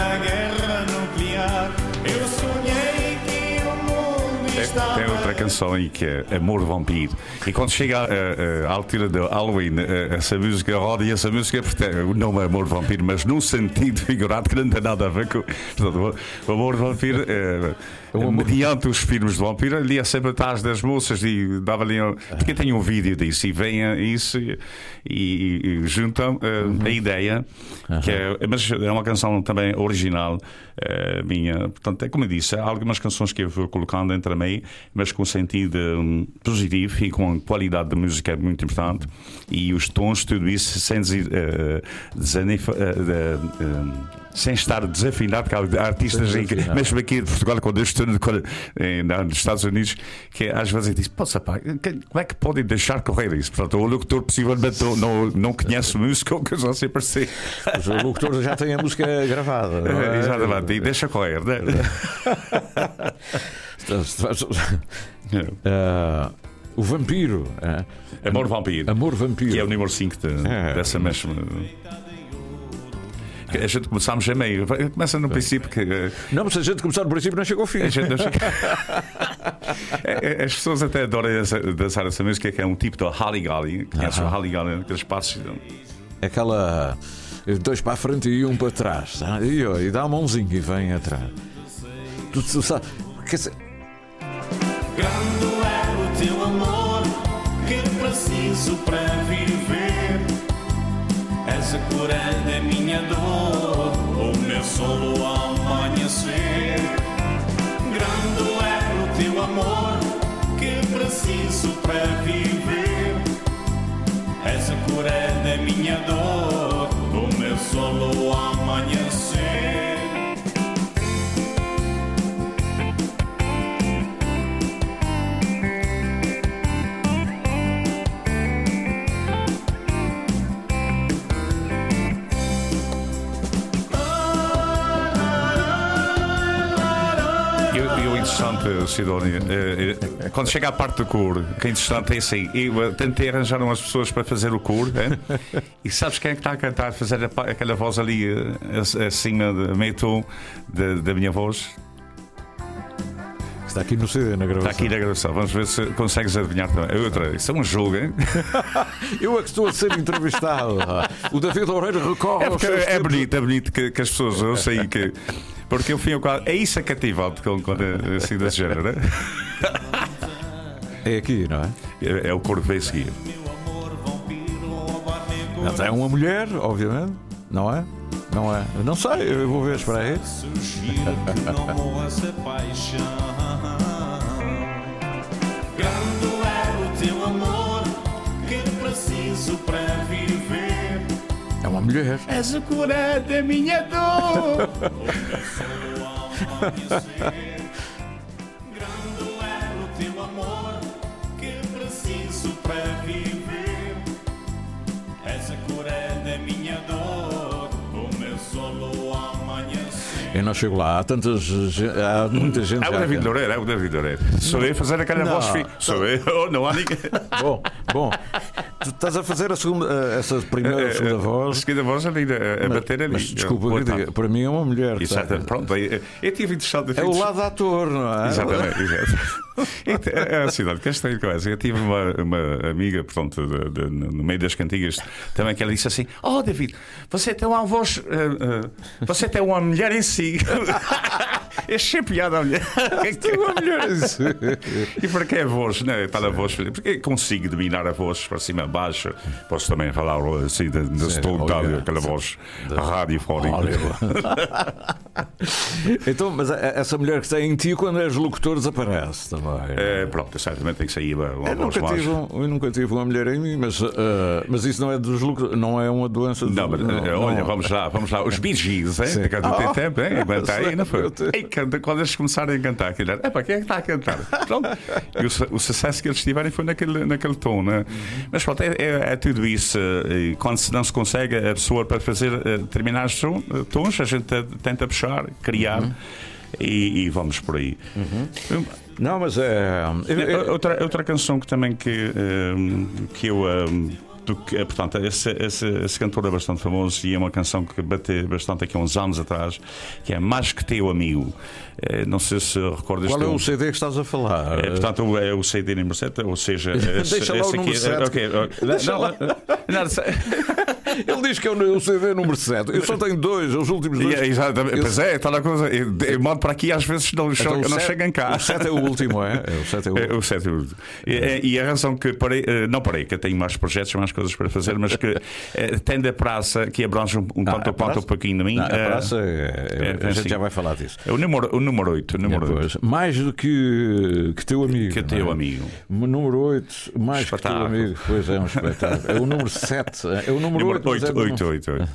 O que era a guerra nuclear. Eu sonhei que o mundo estava. tem outra canção aí que é Amor Vampiro. E quando chega à altura do Halloween, essa música roda e essa música o nome é Amor Vampiro, mas num sentido figurado que não tem nada a ver com. O Amor Vampiro, é, mediante os filmes de vampiro, ali é sempre atrás das moças e dava-lhe. um- Porque tem um vídeo disso e vem a isso e, e- juntam eh, a ideia, que é, mas é uma canção também original eh, minha. Portanto, é como eu disse, há algumas canções que eu vou colocando entre a meio, mas com sentido hum, positivo e com qualidade de música muito importante. E os tons, tudo isso, sem, desanif- hum, sem estar desafinado, porque há artistas, que, mesmo aqui de Portugal, quando eu estou em- na- nos Estados Unidos, que às vezes diz: rapaz, que- como é que podem deixar correr isso? Portanto, o locutor possivelmente não, não, conhece música ou coisa assim para si. Mas o locutor já tem a música gravada. não é? Exatamente, e deixa correr, né? Ah, o vampiro. é? Amor Vampiro. Amor vampiro. Que é o número 5 de, É. dessa mesma. A gente começámos a meio. Começa no princípio que. eh, Não, mas se a gente começar no princípio, não chega ao fim. a gente não chega- É, é, As pessoas até adoram dançar essa música, que é um tipo de Holly Golly. Conhece o Holly Golly, aqueles passos. Aquela. Dois para a frente e um para trás. tá? E, ó, e dá a mãozinha e vem atrás. Tu, tu sabe, quer dizer, Grande é o teu amor que preciso para viver. És a cura da minha dor, o meu solo ao amanhecer. Grande é o teu amor que preciso para viver. És a cura da minha dor, Sidónia, eh, eh, quando chega à parte do o que é interessante é assim: eu eh, tentei arranjar umas pessoas para fazer o eh, e sabes quem é que está a cantar, fazer aquela voz ali ac- acima, meio tom da minha voz? Está aqui no CD, na gravação. Está aqui na gravação, vamos ver se consegues adivinhar também. A outra, isso é um jogo, hein? Eu é que estou a ser entrevistado. O David Loureiro recorre É, aos porque seus é bonito, é bonito que, que as pessoas ouçam aí que. Porque ao fim e ao cabo, é isso é cativante quando, é assim desse género, né? É aqui, não é? É, é o que vem a seguir. Mas é uma mulher, obviamente, não é? Não é? Não sei, eu vou ver, espera aí. Sugiro que não morra essa paixão. Grande é o teu amor que preciso para viver. É uma mulher. És a cura da minha dor. Eu não chego lá, há tantas. Há muita gente. É o David Loureiro, é o David Loureiro. Sou eu a fazer aquela Não. voz fi- Sou eu, não há ninguém. Bom, bom. Tu estás a fazer a segunda, eh, essa primeira ou segunda A voz. segunda voz ali, a, a bater ali. Mas desculpa, eu para mim é uma mulher. Exato, tá? pronto. Eu, eu tive interessado. É o lado ator, não é? Exatamente, exato. Então, É a cidade que esta coisa. Eu tive uma, uma amiga, portanto, de- de- no meio das cantigas, também que ela disse assim: Oh, David, você tem uma voz, eh, eh, você tem uma mulher em si. É piada a mulher. Tem uma mulher em si. E para que a voz, né? Para a voz, porque consigo dominar a voz para cima, baixo. Posso também falar assim, Sim, tom olha, aquela voz radiofónica. Então, mas essa mulher que está em ti quando és locutor desaparece também. É, pronto, certamente tem que sair uma, uma Eu nunca, tive, um- eu nunca tive uma mulher em mim, mas, ah, mas isso não é dos lucros, não é uma doença Não, mas, eh, olha, não. vamos lá, vamos lá. Os Bee Gees, hein? Tu tem Ah, tempo, hein? Aí, não foi? Ei, canta, quando eles começarem a cantar, aquilo era, epá, quem é que está a cantar? Pronto. E o, o sucesso que eles tiverem foi naquele, naquele tom, né? Mas pronto, é, é, é tudo isso. e Quando se não se consegue a pessoa para fazer eh, determinados tons, a gente tenta puxar, criar. E, e vamos por aí. Não, mas é. eu- Outra, outra canção que também que, ehm, que eu. ehm, que, eh, portanto, esse, esse, esse cantor é bastante famoso e é uma canção que bateu bastante aqui há uns anos atrás, que é Mais que Teu Amigo. Eh, não sei se recordas qual é o CD que estás a falar? é, portanto, é o CD número 7, ou seja, esse, Deixa lá o esse número aqui, sete. ok, ok. Deixa lá. Ele diz que é o CD número 7. Eu só tenho dois, os últimos dois. e- exatamente, Eu- pois é, está na coisa. Eu, mando para aqui às vezes não, Então, não sete- chegam cá. O 7 é o último, é? É, o 7 é o É, último. o sete é o último. E, é- e a razão que parei, eh, não parei, que eu tenho mais projetos, mais coisas para fazer, mas que tendo a praça que abrange um, um Ah, tanto a praça? um pouquinho de mim. Não, a praça é, é- é, a gente já vai falar disso. é o número, o número 8. O número Depois, 8. mais do que, que teu amigo. Que teu é? amigo. Número 8, mais que teu Espetáculo. amigo. Pois é, um espetáculo. É o número 7. É o número, Número 8. 8, 8, 8, 8.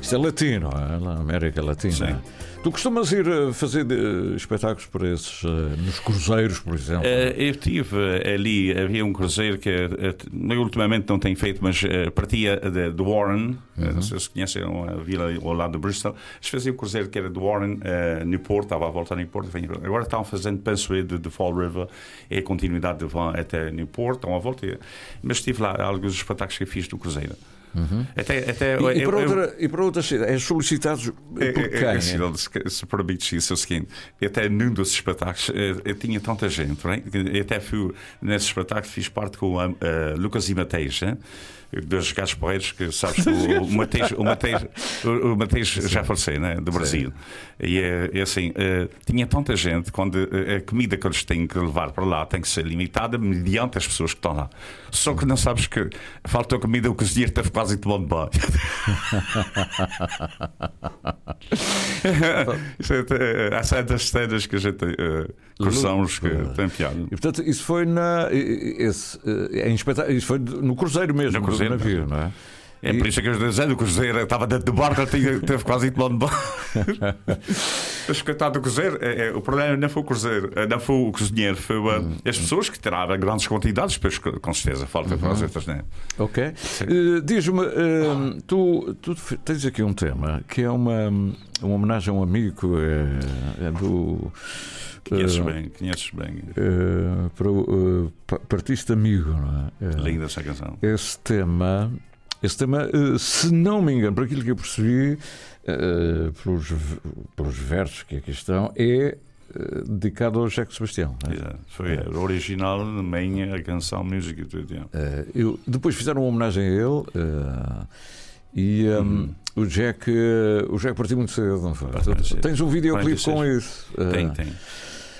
Isto é latino, é? América Latina. Sim. Tu costumas ir eh, fazer eh, espetáculos por esses, eh, nos cruzeiros, por exemplo? Eu tive ali, havia um cruzeiro que eu ultimamente não tenho feito, mas partia de, de Warren, Uhum. não sei se conhecem a vila ao lado de Bristol. Eles faziam um cruzeiro que era de Warren, eh, Newport, estava a volta a Newport. Agora estão fazendo, penso eu, de, de Fall River, é a continuidade de Van até Newport, estão à volta. Mas estive lá, alguns espetáculos que fiz do cruzeiro. Até, até, Uhum. E, e eu- para eu- outra, e para outras cidades, és solicitados é, por é, quem? é, assim, se, se permites isso, é o seguinte: eu até num dos espetáculos eh, eu tinha tanta gente, não é? Eu até fui nesse espetáculo, fiz parte com a, a Lucas e Mateus, né? Dos gajos porreiros, que sabes que o, Mateus, o Mateus, o, Mateus já faleceu, né? do Brasil. E é, é assim: eh, tinha tanta gente, quando eh, a comida que eles têm que levar para lá tem que ser limitada mediante as pessoas que estão lá. Só que não sabes que faltou comida, o cozinheiro teve quase tomando banho. É, é, há certas cenas que a gente uh, cruzamos que tem piada. E portanto, isso foi na. Esse, eh, em isso foi no Cruzeiro mesmo, No Cruzeiro, navio, não é? É por isso que eu estou dizendo, o Cruzeiro estava dentro do barco, ele teve quase ido de banho. Mas coitado do Cruzeiro, é, é, o problema não foi o Cruzeiro, eh, não foi o cozinheiro, foi uh, Hum, as pessoas que tiraram grandes quantidades, depois com certeza falta para Uhum. as outras, né? Ok. Eh, Diz-me, eh, tu, tu tens aqui um tema que é uma, uma homenagem a um amigo é, é do. Conheces eh, bem, conheces bem. eh, para o eh, partista amigo, não é? Eh, Linda essa canção. Esse tema, esse tema, eh, se não me engano, por aquilo que eu percebi, eh, pelos, pelos versos que aqui estão, é eh, dedicado ao Jacques Sebastião. é? Exato. Foi a original, minha, a canção, música yeah. Eh, eu- depois fizeram uma homenagem a ele e eh, Uhum. o Jack o Jack partiu muito cedo, não foi? Tens um videoclipe 46. com isso. Eh, Tem, tem.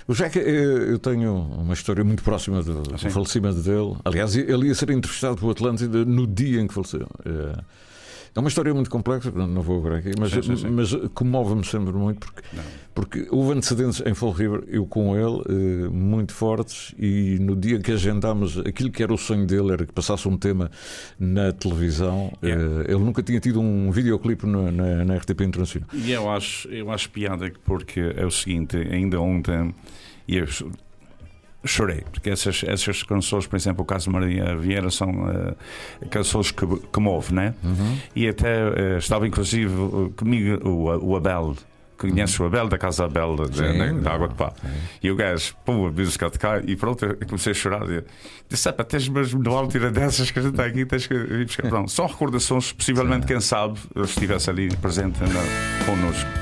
O Jack, eh, eu tenho uma história muito próxima do, do falecimento dele. Aliás, ele ia ser entrevistado pelo Atlântida no dia em que faleceu. Eh, É uma história muito complexa, não vou agora aqui, mas, Sim, sim, sim. mas comove-me sempre muito porque, porque houve antecedentes em Fall River, eu com ele, eh, muito fortes, e no dia que agendámos aquilo que era o sonho dele, era que passasse um tema na televisão, Yeah. eh, ele nunca tinha tido um videoclipe na, na, na RTP Internacional. E eu acho, eu acho piada porque é o seguinte, ainda ontem eu ch- chorei, porque essas, essas canções, por exemplo, o caso de Maria Vieira, são eh, canções que, que movem, né? E até eh, estava inclusive eh, comigo o, o Abel. Conhece o Abel da Casa Abel de, Sim, né, da Água de Pá. E o gajo, pô, a música de cá, e pronto, eu comecei a chorar. E disse: "Epá, tens mesmo de uma tira dessas que a gente está aqui, tens que vir buscar." Pronto, são recordações, possivelmente, quem sabe, eu estivesse ali presente na, connosco.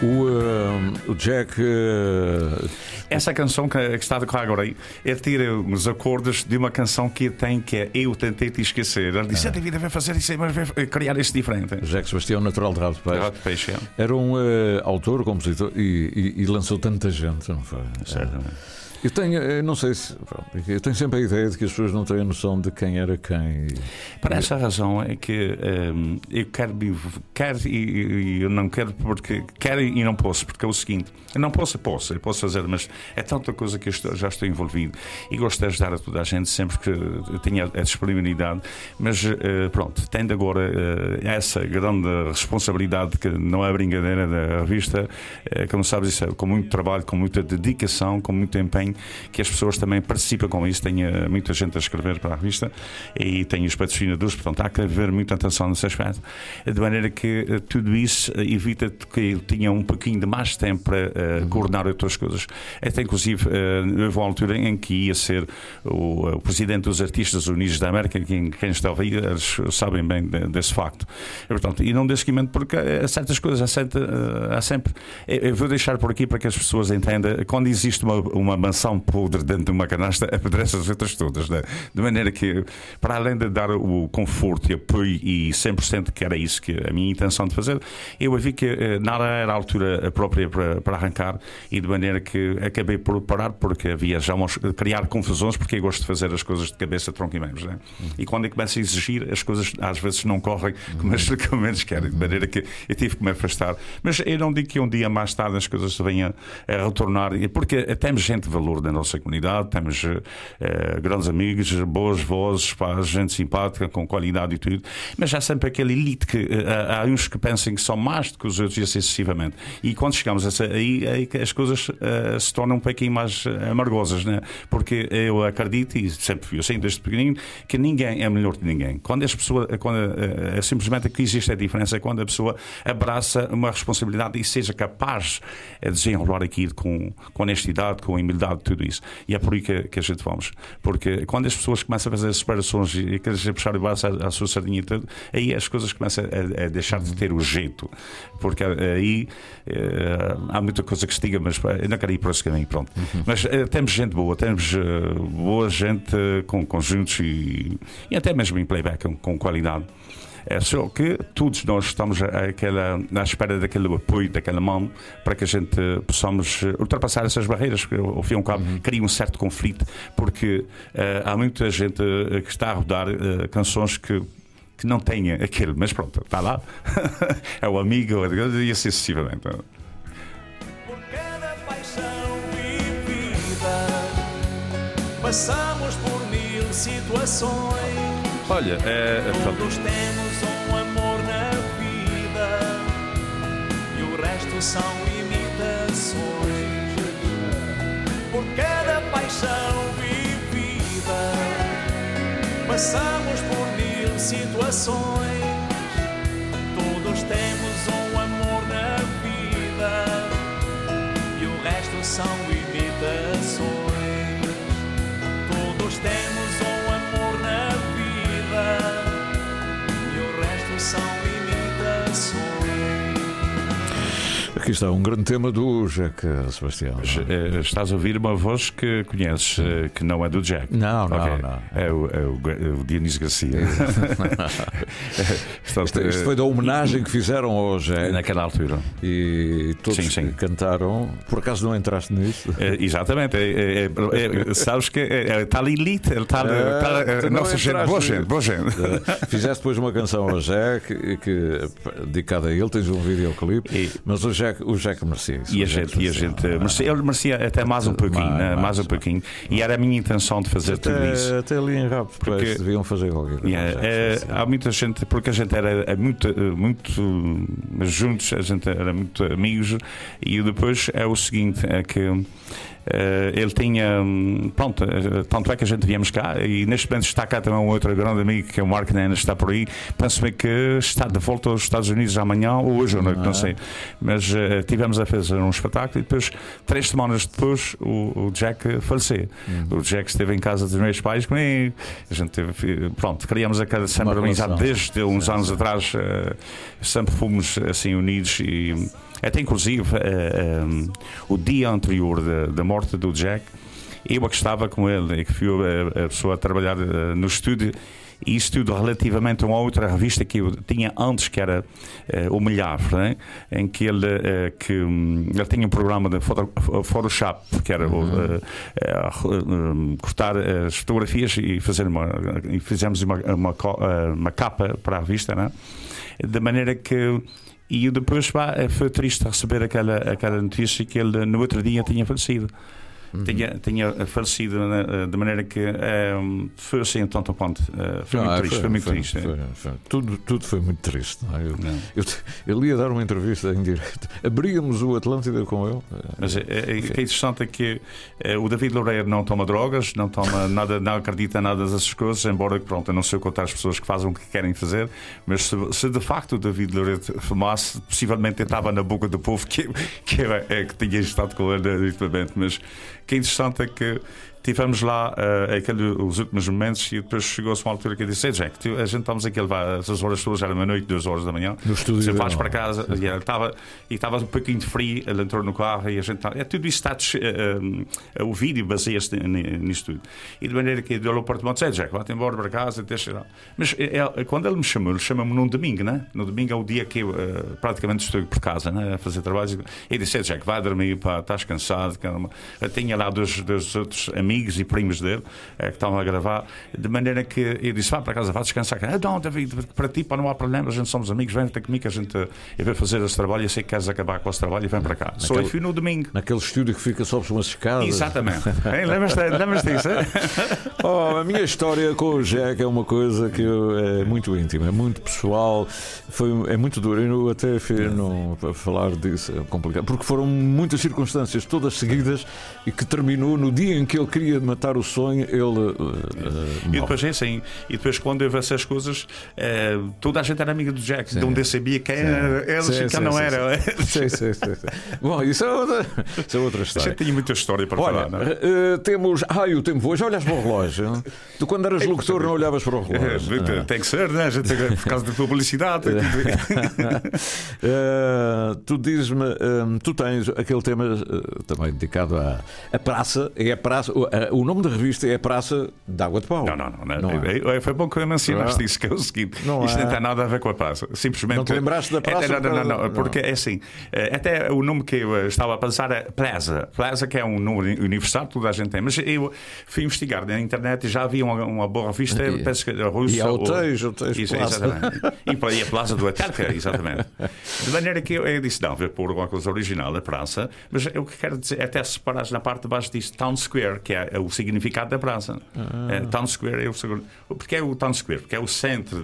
O, eh, o Jack. eh, Essa canção que, que está a decorar agora aí é ter os acordes de uma canção que tem que é Eu Tentei Te Esquecer. Ele disse: ah. David, vai fazer isso, mas vai criar isto diferente. Jack Sebastião, natural de de Peixe. Peixe, é. Era um eh, autor, compositor e, e- e lançou tanta gente, não foi? Certamente. Eu tenho, eu não sei se. Eu tenho sempre a ideia de que as pessoas não têm noção de quem era quem. Por essa razão é que hum, eu quero, quero e, eu não quero porque quero e não posso, porque é o seguinte: eu não posso, posso, eu posso fazer, mas é tanta coisa que eu estou- já estou envolvido e gosto de ajudar a toda a gente sempre que eu tenha a disponibilidade. Mas eh, pronto, tendo agora eh, essa grande responsabilidade que não é brincadeira da revista, eh, como sabes, isso é com muito trabalho, com muita dedicação, com muito empenho, que as pessoas também participam com isso. Tem eh, muita gente a escrever para a revista e tem os patrocinadores, portanto há que haver muita atenção nesse aspecto, de maneira que eh, tudo isso evita que eu tinha um pouquinho de mais tempo para eh, coordenar outras coisas. Até inclusive eh, houve uma altura em que ia ser o, o presidente dos Artistas Unidos da América, quem, quem está aí, eles sabem bem de- desse facto. E, portanto, e não desse seguimento porque há certas coisas, há, certa, há sempre. Eu eu vou deixar por aqui para que as pessoas entendam quando existe uma, uma mansão podre dentro de uma canasta, apodrece as outras todas. Né? De maneira que, para além de dar o conforto e apoio, e 100% que era isso que a minha intenção de fazer, eu vi que eh, nada era a altura própria para, para arrancar e de maneira que acabei por parar porque havia já umas, criar confusões porque eu gosto de fazer as coisas de cabeça, tronco e membros. Né? E quando eu começo a exigir, as coisas às vezes não correm como, as, eles querem, de maneira que eu tive que me afastar. Mas eu não digo que um dia mais tarde as coisas venham a retornar, porque temos gente de valor da nossa comunidade, temos eh, grandes amigos, boas vozes, pá, gente simpática, com qualidade e tudo, mas há sempre aquele elite que eh, há há uns que pensam que são mais do que os outros e assim sucessivamente. E quando chegamos a essa, aí, aí as coisas eh, se tornam um pouquinho mais amargosas, né? porque eu acredito, e sempre fui assim desde pequenino, que ninguém é melhor que ninguém. Quando as pessoas, quando, é simplesmente que existe a diferença é quando a pessoa abraça uma responsabilidade e seja capaz de desenrolar aquilo com, com honestidade, com humildade, tudo isso. E é por aí que, que a gente vamos. Porque quando as pessoas começam a fazer separações e querem puxar o braço à, à sua sardinha e tudo, aí as coisas começam a, a deixar de ter o jeito. Porque aí eh, há muita coisa que se diga, mas eu não quero ir por esse caminho, pronto. Mas eh, temos gente boa, temos eh, boa gente eh, com conjuntos e, e até mesmo em playback com, com qualidade. É só que todos nós estamos àquela, à espera daquele apoio, daquela mão, para que a gente possamos eh, ultrapassar essas barreiras que, ao fim e ao cabo, criam um certo conflito, porque eh, há muita gente eh, que está a rodar eh, canções que que não tenha aquele, mas pronto, está lá. é o amigo, e assim sucessivamente. Por cada paixão vivida, passamos por mil situações. Olha, é, é, Todos temos um amor na vida e o resto são imitações. Por cada paixão vivida, passamos por mil situações. Aqui está um grande tema do Jack Sebastião. é? Eh, Estás a ouvir uma voz que conheces, eh, que não é do Jack. Não, não, Ok. não. É o, é o, é o Dionísio Garcia. Isto, isto foi da homenagem que fizeram ao Jack naquela altura. e todos Sim, sim. cantaram. Por acaso não entraste nisso? É, exatamente. É, sabes que está ali elite. Está. É, não nossa gente, boa gente, boa gente. Eh, Fizeste depois uma canção ao Jack que, que dedicada a ele, tens um videoclipe, mas o Jack, o Jack merecia isso. E a Jack gente, e a gente merecia, ele merecia até mais um pouquinho, Mais, né? mais, mais um pouquinho. E era a minha intenção de fazer tudo isso. Até, até ali em rap, Porque- deviam fazer qualquer coisa. Yeah, Jack é, há muita gente, porque a gente era muito, eh, muito eh, juntos, a gente era muito amigos, e depois é o seguinte: é que eh, ele tinha. hum, Pronto, eh, tanto é que a gente viemos cá, e neste momento está cá também um outro grande amigo que é o Mark Nena, está por aí. Penso-me que está de volta aos Estados Unidos amanhã ou hoje à noite, não sei. Mas eh, tivemos a fazer um espetáculo e depois, três semanas depois, o, o Jack faleceu. O Jack esteve em casa dos meus pais comigo. A gente teve, pronto, criamos aquela sempre Uma amizade desde uns anos atrás. eh, sempre fomos assim unidos e até inclusive eh, eh, o dia anterior da, morte do Jack, eu é que estava com ele e que fui a, a pessoa a trabalhar eh, no estúdio. E isso tudo relativamente a uma outra revista que eu tinha antes, que era eh, o Milhar, né? em que ele, eh, que, hum, ele tinha um programa de foto, Photoshop, que era o, eh, eh, hum, cortar as fotografias e fazer uma. E fizemos uma, uma, uma capa para a revista, né? de maneira que. E depois pá, foi triste receber aquela, aquela notícia que ele no outro dia tinha falecido. Uhum. Tinha, tinha falecido né, de maneira que eh, foi assim, tanto quanto. eh, foi Ah, muito triste, foi, muito triste. foi- foi- Tudo, tudo foi muito triste. não é? Eu, Não. eu, eu ia dar uma entrevista em direto. Abríamos o Atlântida com ele. Mas é, é, o que é interessante é que eh, o David Loureiro não toma drogas, não toma nada, não acredita em nada dessas coisas, embora pronto, eu não sei contar as pessoas que fazem o que querem fazer, mas se, se de facto o David Loureiro fumasse, possivelmente estava na boca do povo que, que, era- é, que tinha estado com ele ultimamente. Mas que é interessante é que tivemos lá eh, aquele, os últimos momentos e depois chegou-se uma altura que eu disse: "Ei, Jack, a gente estamos aqui a levar essas horas todas, era meia-noite, duas horas da manhã. No estúdio Você vais para casa e ele estava e estava um pouquinho de frio. Ele entrou no carro e a gente é, tudo isso está eh, o vídeo baseia-se ni- nisto tudo. E de maneira que ele olhou para o portão e disse: Jack, vai-te embora para casa, deixa lá. Mas ele- quando ele me chamou, ele chamou-me num domingo, né? No domingo é o dia que eu eh, praticamente estou por casa, né? A fazer trabalhos. E disse: Jack, vai dormir, pá, estás cansado. calma." Eu tinha lá dois, dois outros amigos e primos dele eh, que estavam a gravar, de maneira que eu disse: Vá para casa, vá descansar. Ah, não, David, para ti, pá, não há problema, a gente somos amigos, vem ter comigo, a gente eu vou fazer esse trabalho. Eu sei que queres acabar com esse trabalho e vem para cá. Só eu fui no domingo. Naquele estúdio que fica sobre umas escadas. Exatamente. Lembras-te lembras disso? Oh, a minha história com o Jack é uma coisa que eu- é muito íntima, é muito pessoal, foi, é muito duro. Eu até fiz, não, para falar disso é complicado, porque foram muitas circunstâncias, todas seguidas, e que terminou no dia em que ele queria matar o sonho. Ele. uh, uh, E morre. depois é assim, e depois quando eu vi essas coisas, eh, toda a gente era amiga do Jack, de onde eu sabia quem era eles Sim, e quem sim, não sim, era. Sim, sim, sim, sim. Bom, isso é outra, isso é outra A história. gente tinha muita história para Olha, falar, não é? eh, temos. Ai, o tempo. Já olhas para o relógio? Tu, quando eras locutor, não olhavas para o relógio. É, Tem que ser, né? A gente, por causa da publicidade. Eh, tu dizes-me, eh, tu tens aquele tema eh, também dedicado à, à praça, é a praça, a- o nome da revista é a Praça de Água de Pau. Não, não, não. não. Não é. Eh, Foi bom que mencionaste Não. isso, que é o seguinte: Não isto é. não tem nada a ver com a praça. Simplesmente. Não te lembraste da praça É, não, não, não, não, porque é assim. eh, Até o nome que eu eh, estava a pensar é Plaza. Plaza, que é um nome universal, toda a gente tem. Mas eu fui investigar na internet e já havia uma, uma boa revista, E- penso que russa. e há ou- hotéis, hotéis Isso, Plaza. Exatamente. E e a Plaza do é, exatamente. De maneira que eu, eu disse: não, vou pôr alguma coisa original na praça. Mas eu que quero dizer, até se parares na parte de baixo, diz Town Square, que é o significado da praça. Ah. É, Town Square é o segundo. Porque é o Town Square? Porque é o centro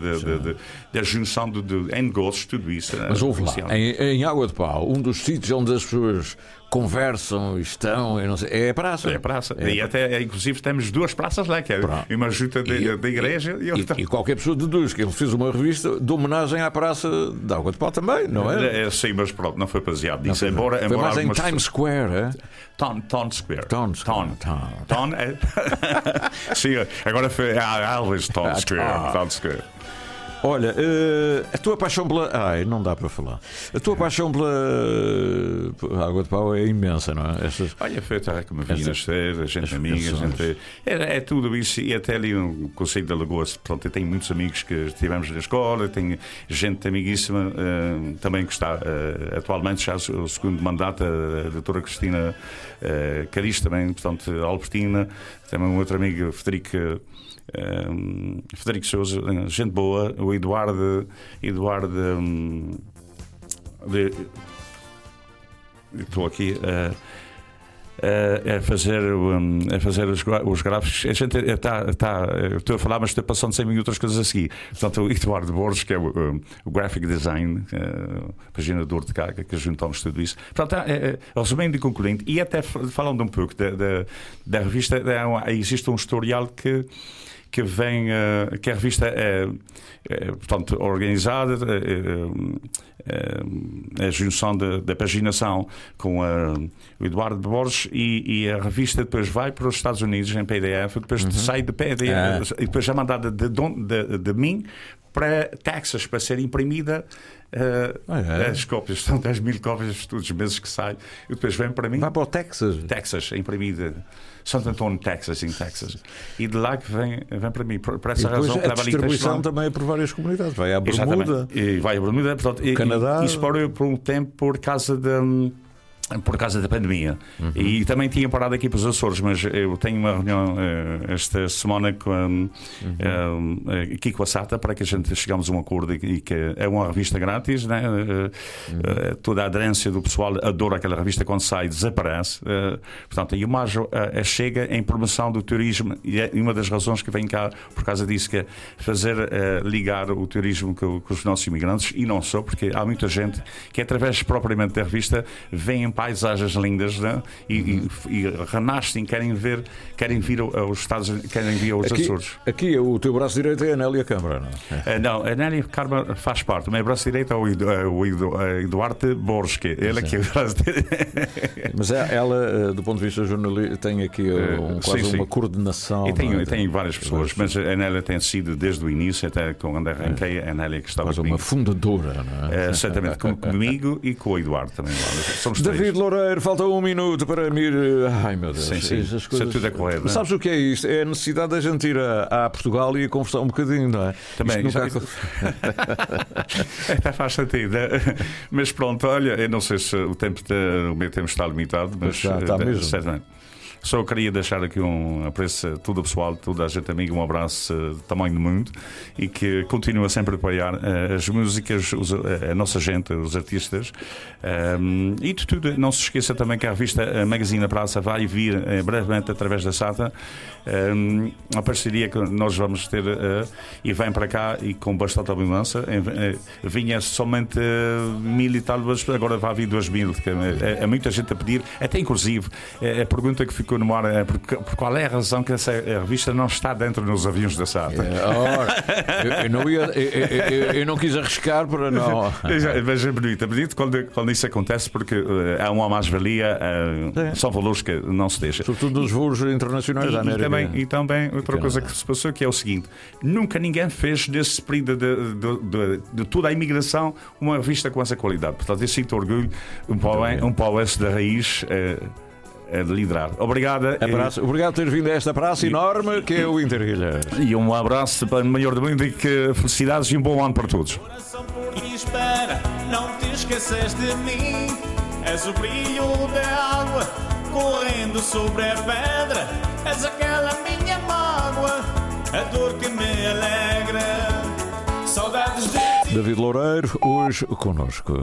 da junção de, de negócios, tudo isso. Mas eh, ouve lá, em, em Água de Pau, um dos sítios onde as pessoas conversam, estão, eu não sei, é a praça. É a praça. É e até, inclusive, temos duas praças lá, que é Pronto. uma junta da igreja e outra. E, e qualquer pessoa deduz que ele fez uma revista de homenagem à Praça de Água de Pau também, não é? É, sim, mas pronto, não foi baseado nisso. Embora, Foi embora mais em Times Square, é? Town, Town Square. Town Square. Town. Town. Town é... Sim, agora foi a Alves Town Ah, Square. Town. Town Square. Olha, eh, a tua paixão pela. Ai, não dá para falar. A tua paixão pela água de pau é imensa, não é? Estas... Olha, foi até como vi nascer, a gente amiga, a gente. É, é tudo isso. E até ali no Conselho da Lagoa, portanto, eu tenho muitos amigos que estivemos na escola, tenho gente amiguíssima eh, também que está eh, atualmente já o segundo mandato, a doutora Cristina uh, Cariz também, portanto, Albertina, também um outro amigo, Federico. Eh, Federico Souza, eh, gente boa, o Eduardo, Eduardo hum, de- estou aqui a, fazer, um, a fazer os, os gráficos. A gente está, está, eu estou a falar, mas estou passando 100 mil outras coisas a seguir. Portanto, o Eduardo Borges, que é o, um, o graphic design, uh, paginador de carga, que juntamos tudo isso. Portanto, é, resumindo e concluindo, e até falando um pouco da, da, revista, um- existe um historial que que vem, eh, que a revista é, é, portanto, organizada, é, é, a junção da, paginação com a, o Eduardo Borges e, e a revista depois vai para os Estados Unidos em PDF, depois sai de PDF e depois é mandada de, don- de, de mim para Texas para ser imprimida. eh, Ah, é? As cópias, são 10 mil cópias todos os meses que sai, e depois vem para mim. Vai para o Texas. Texas, imprimida. Santo Antônio, Texas, em Texas. E de lá que vem, vem para mim. Por, por E essa depois razão que a distribuição também é por várias comunidades. Vai à Bermuda. Exatamente. E vai a Bermuda, portanto, e- Canadá. E, isso parou por um tempo por causa da. Por causa da pandemia. Uhum. E também tinha parado aqui para os Açores, mas eu tenho uma reunião eh, esta semana com, Uhum. eh, aqui com a SATA para que a gente chegamos a um acordo e, que é uma revista grátis. Né? Eh, Uhum. toda a aderência do pessoal adora aquela revista quando sai, desaparece. Portanto, e o Majo chega em promoção do turismo e é uma das razões que vem cá por causa disso, que é fazer ligar o turismo com, com os nossos imigrantes e não só, porque há muita gente que através propriamente da revista vêem paisagens lindas né? e, e, e renascem, querem ver, querem vir ao- aos Estados Unidos, querem vir aos Aqui, Açores. aqui o teu braço direito é a Nélia Câmara, não é? Eh, não, a Nélia Carma faz parte. O meu braço direito é o, Edu- eh, o Edu- eh, Eduardo Borges, ele aqui é o braço direito. Mas é- ela, eh, do ponto de vista jornalístico, tem aqui eh, um, quase sim, sim. uma coordenação. E tenho, não é? tenho várias pessoas, mas a Nélia tem sido desde o início, até quando arranquei, a Nélia que estava Quase uma comigo. fundadora, não é? Eh, certamente com- comigo e com o Eduardo também. Somos três. David Loureiro, falta um minuto para me ir. Ai meu Deus, Sim, sim. estas Isso coisas. é tudo a correr, não é? Sabes o que é isto? É a necessidade da gente ir a, a Portugal e conversar um bocadinho, não é? Também, Isto nunca Até faz sentido. né? Mas pronto, olha, eu não sei se o tempo está, o meu tempo está limitado, mas Está, está eh, mesmo. certamente. Só queria deixar aqui um apreço a todo o pessoal, toda a gente amiga, um abraço do tamanho do mundo e que continua sempre a apoiar eh, as músicas, eh, a nossa gente, os artistas. E de tudo, não se esqueça também que a revista eh, Magazine da Praça vai vir eh, brevemente através da SATA. Um, uma parceria que nós vamos ter e vem para cá e com bastante abundância. Vinha somente mil e tal, agora vai vir duas mil. que É, é muita gente a pedir, até inclusive eh, a pergunta que ficou ar é por, por qual é a razão que essa revista não está dentro nos aviões da SATA. Ora, eu, eu não ia, eu, eu- não quis arriscar para não. Mas é bonito, é bonito quando, quando isso acontece porque eh, há uma mais-valia, eh, são valores que não se deixa. Sobretudo nos voos internacionais E, da e América. também, e também outra coisa que se passou que é o seguinte: nunca ninguém fez desse período de, de, de- de toda a imigração uma revista com essa qualidade. Portanto, eu sinto orgulho um pau, um da raiz eh, eh, de liderar. Obrigada. Abraço. Obrigado por ter vindo a esta praça enorme que é o Interilhas. E, e um abraço para o maior do mundo e que felicidades e um bom ano para todos. coração por ti espera, não te esqueças de mim. És o brilho da água correndo sobre a pedra. És aquela minha mágoa, a dor que me alegra. Saudades de ti. David Loureiro, hoje connosco.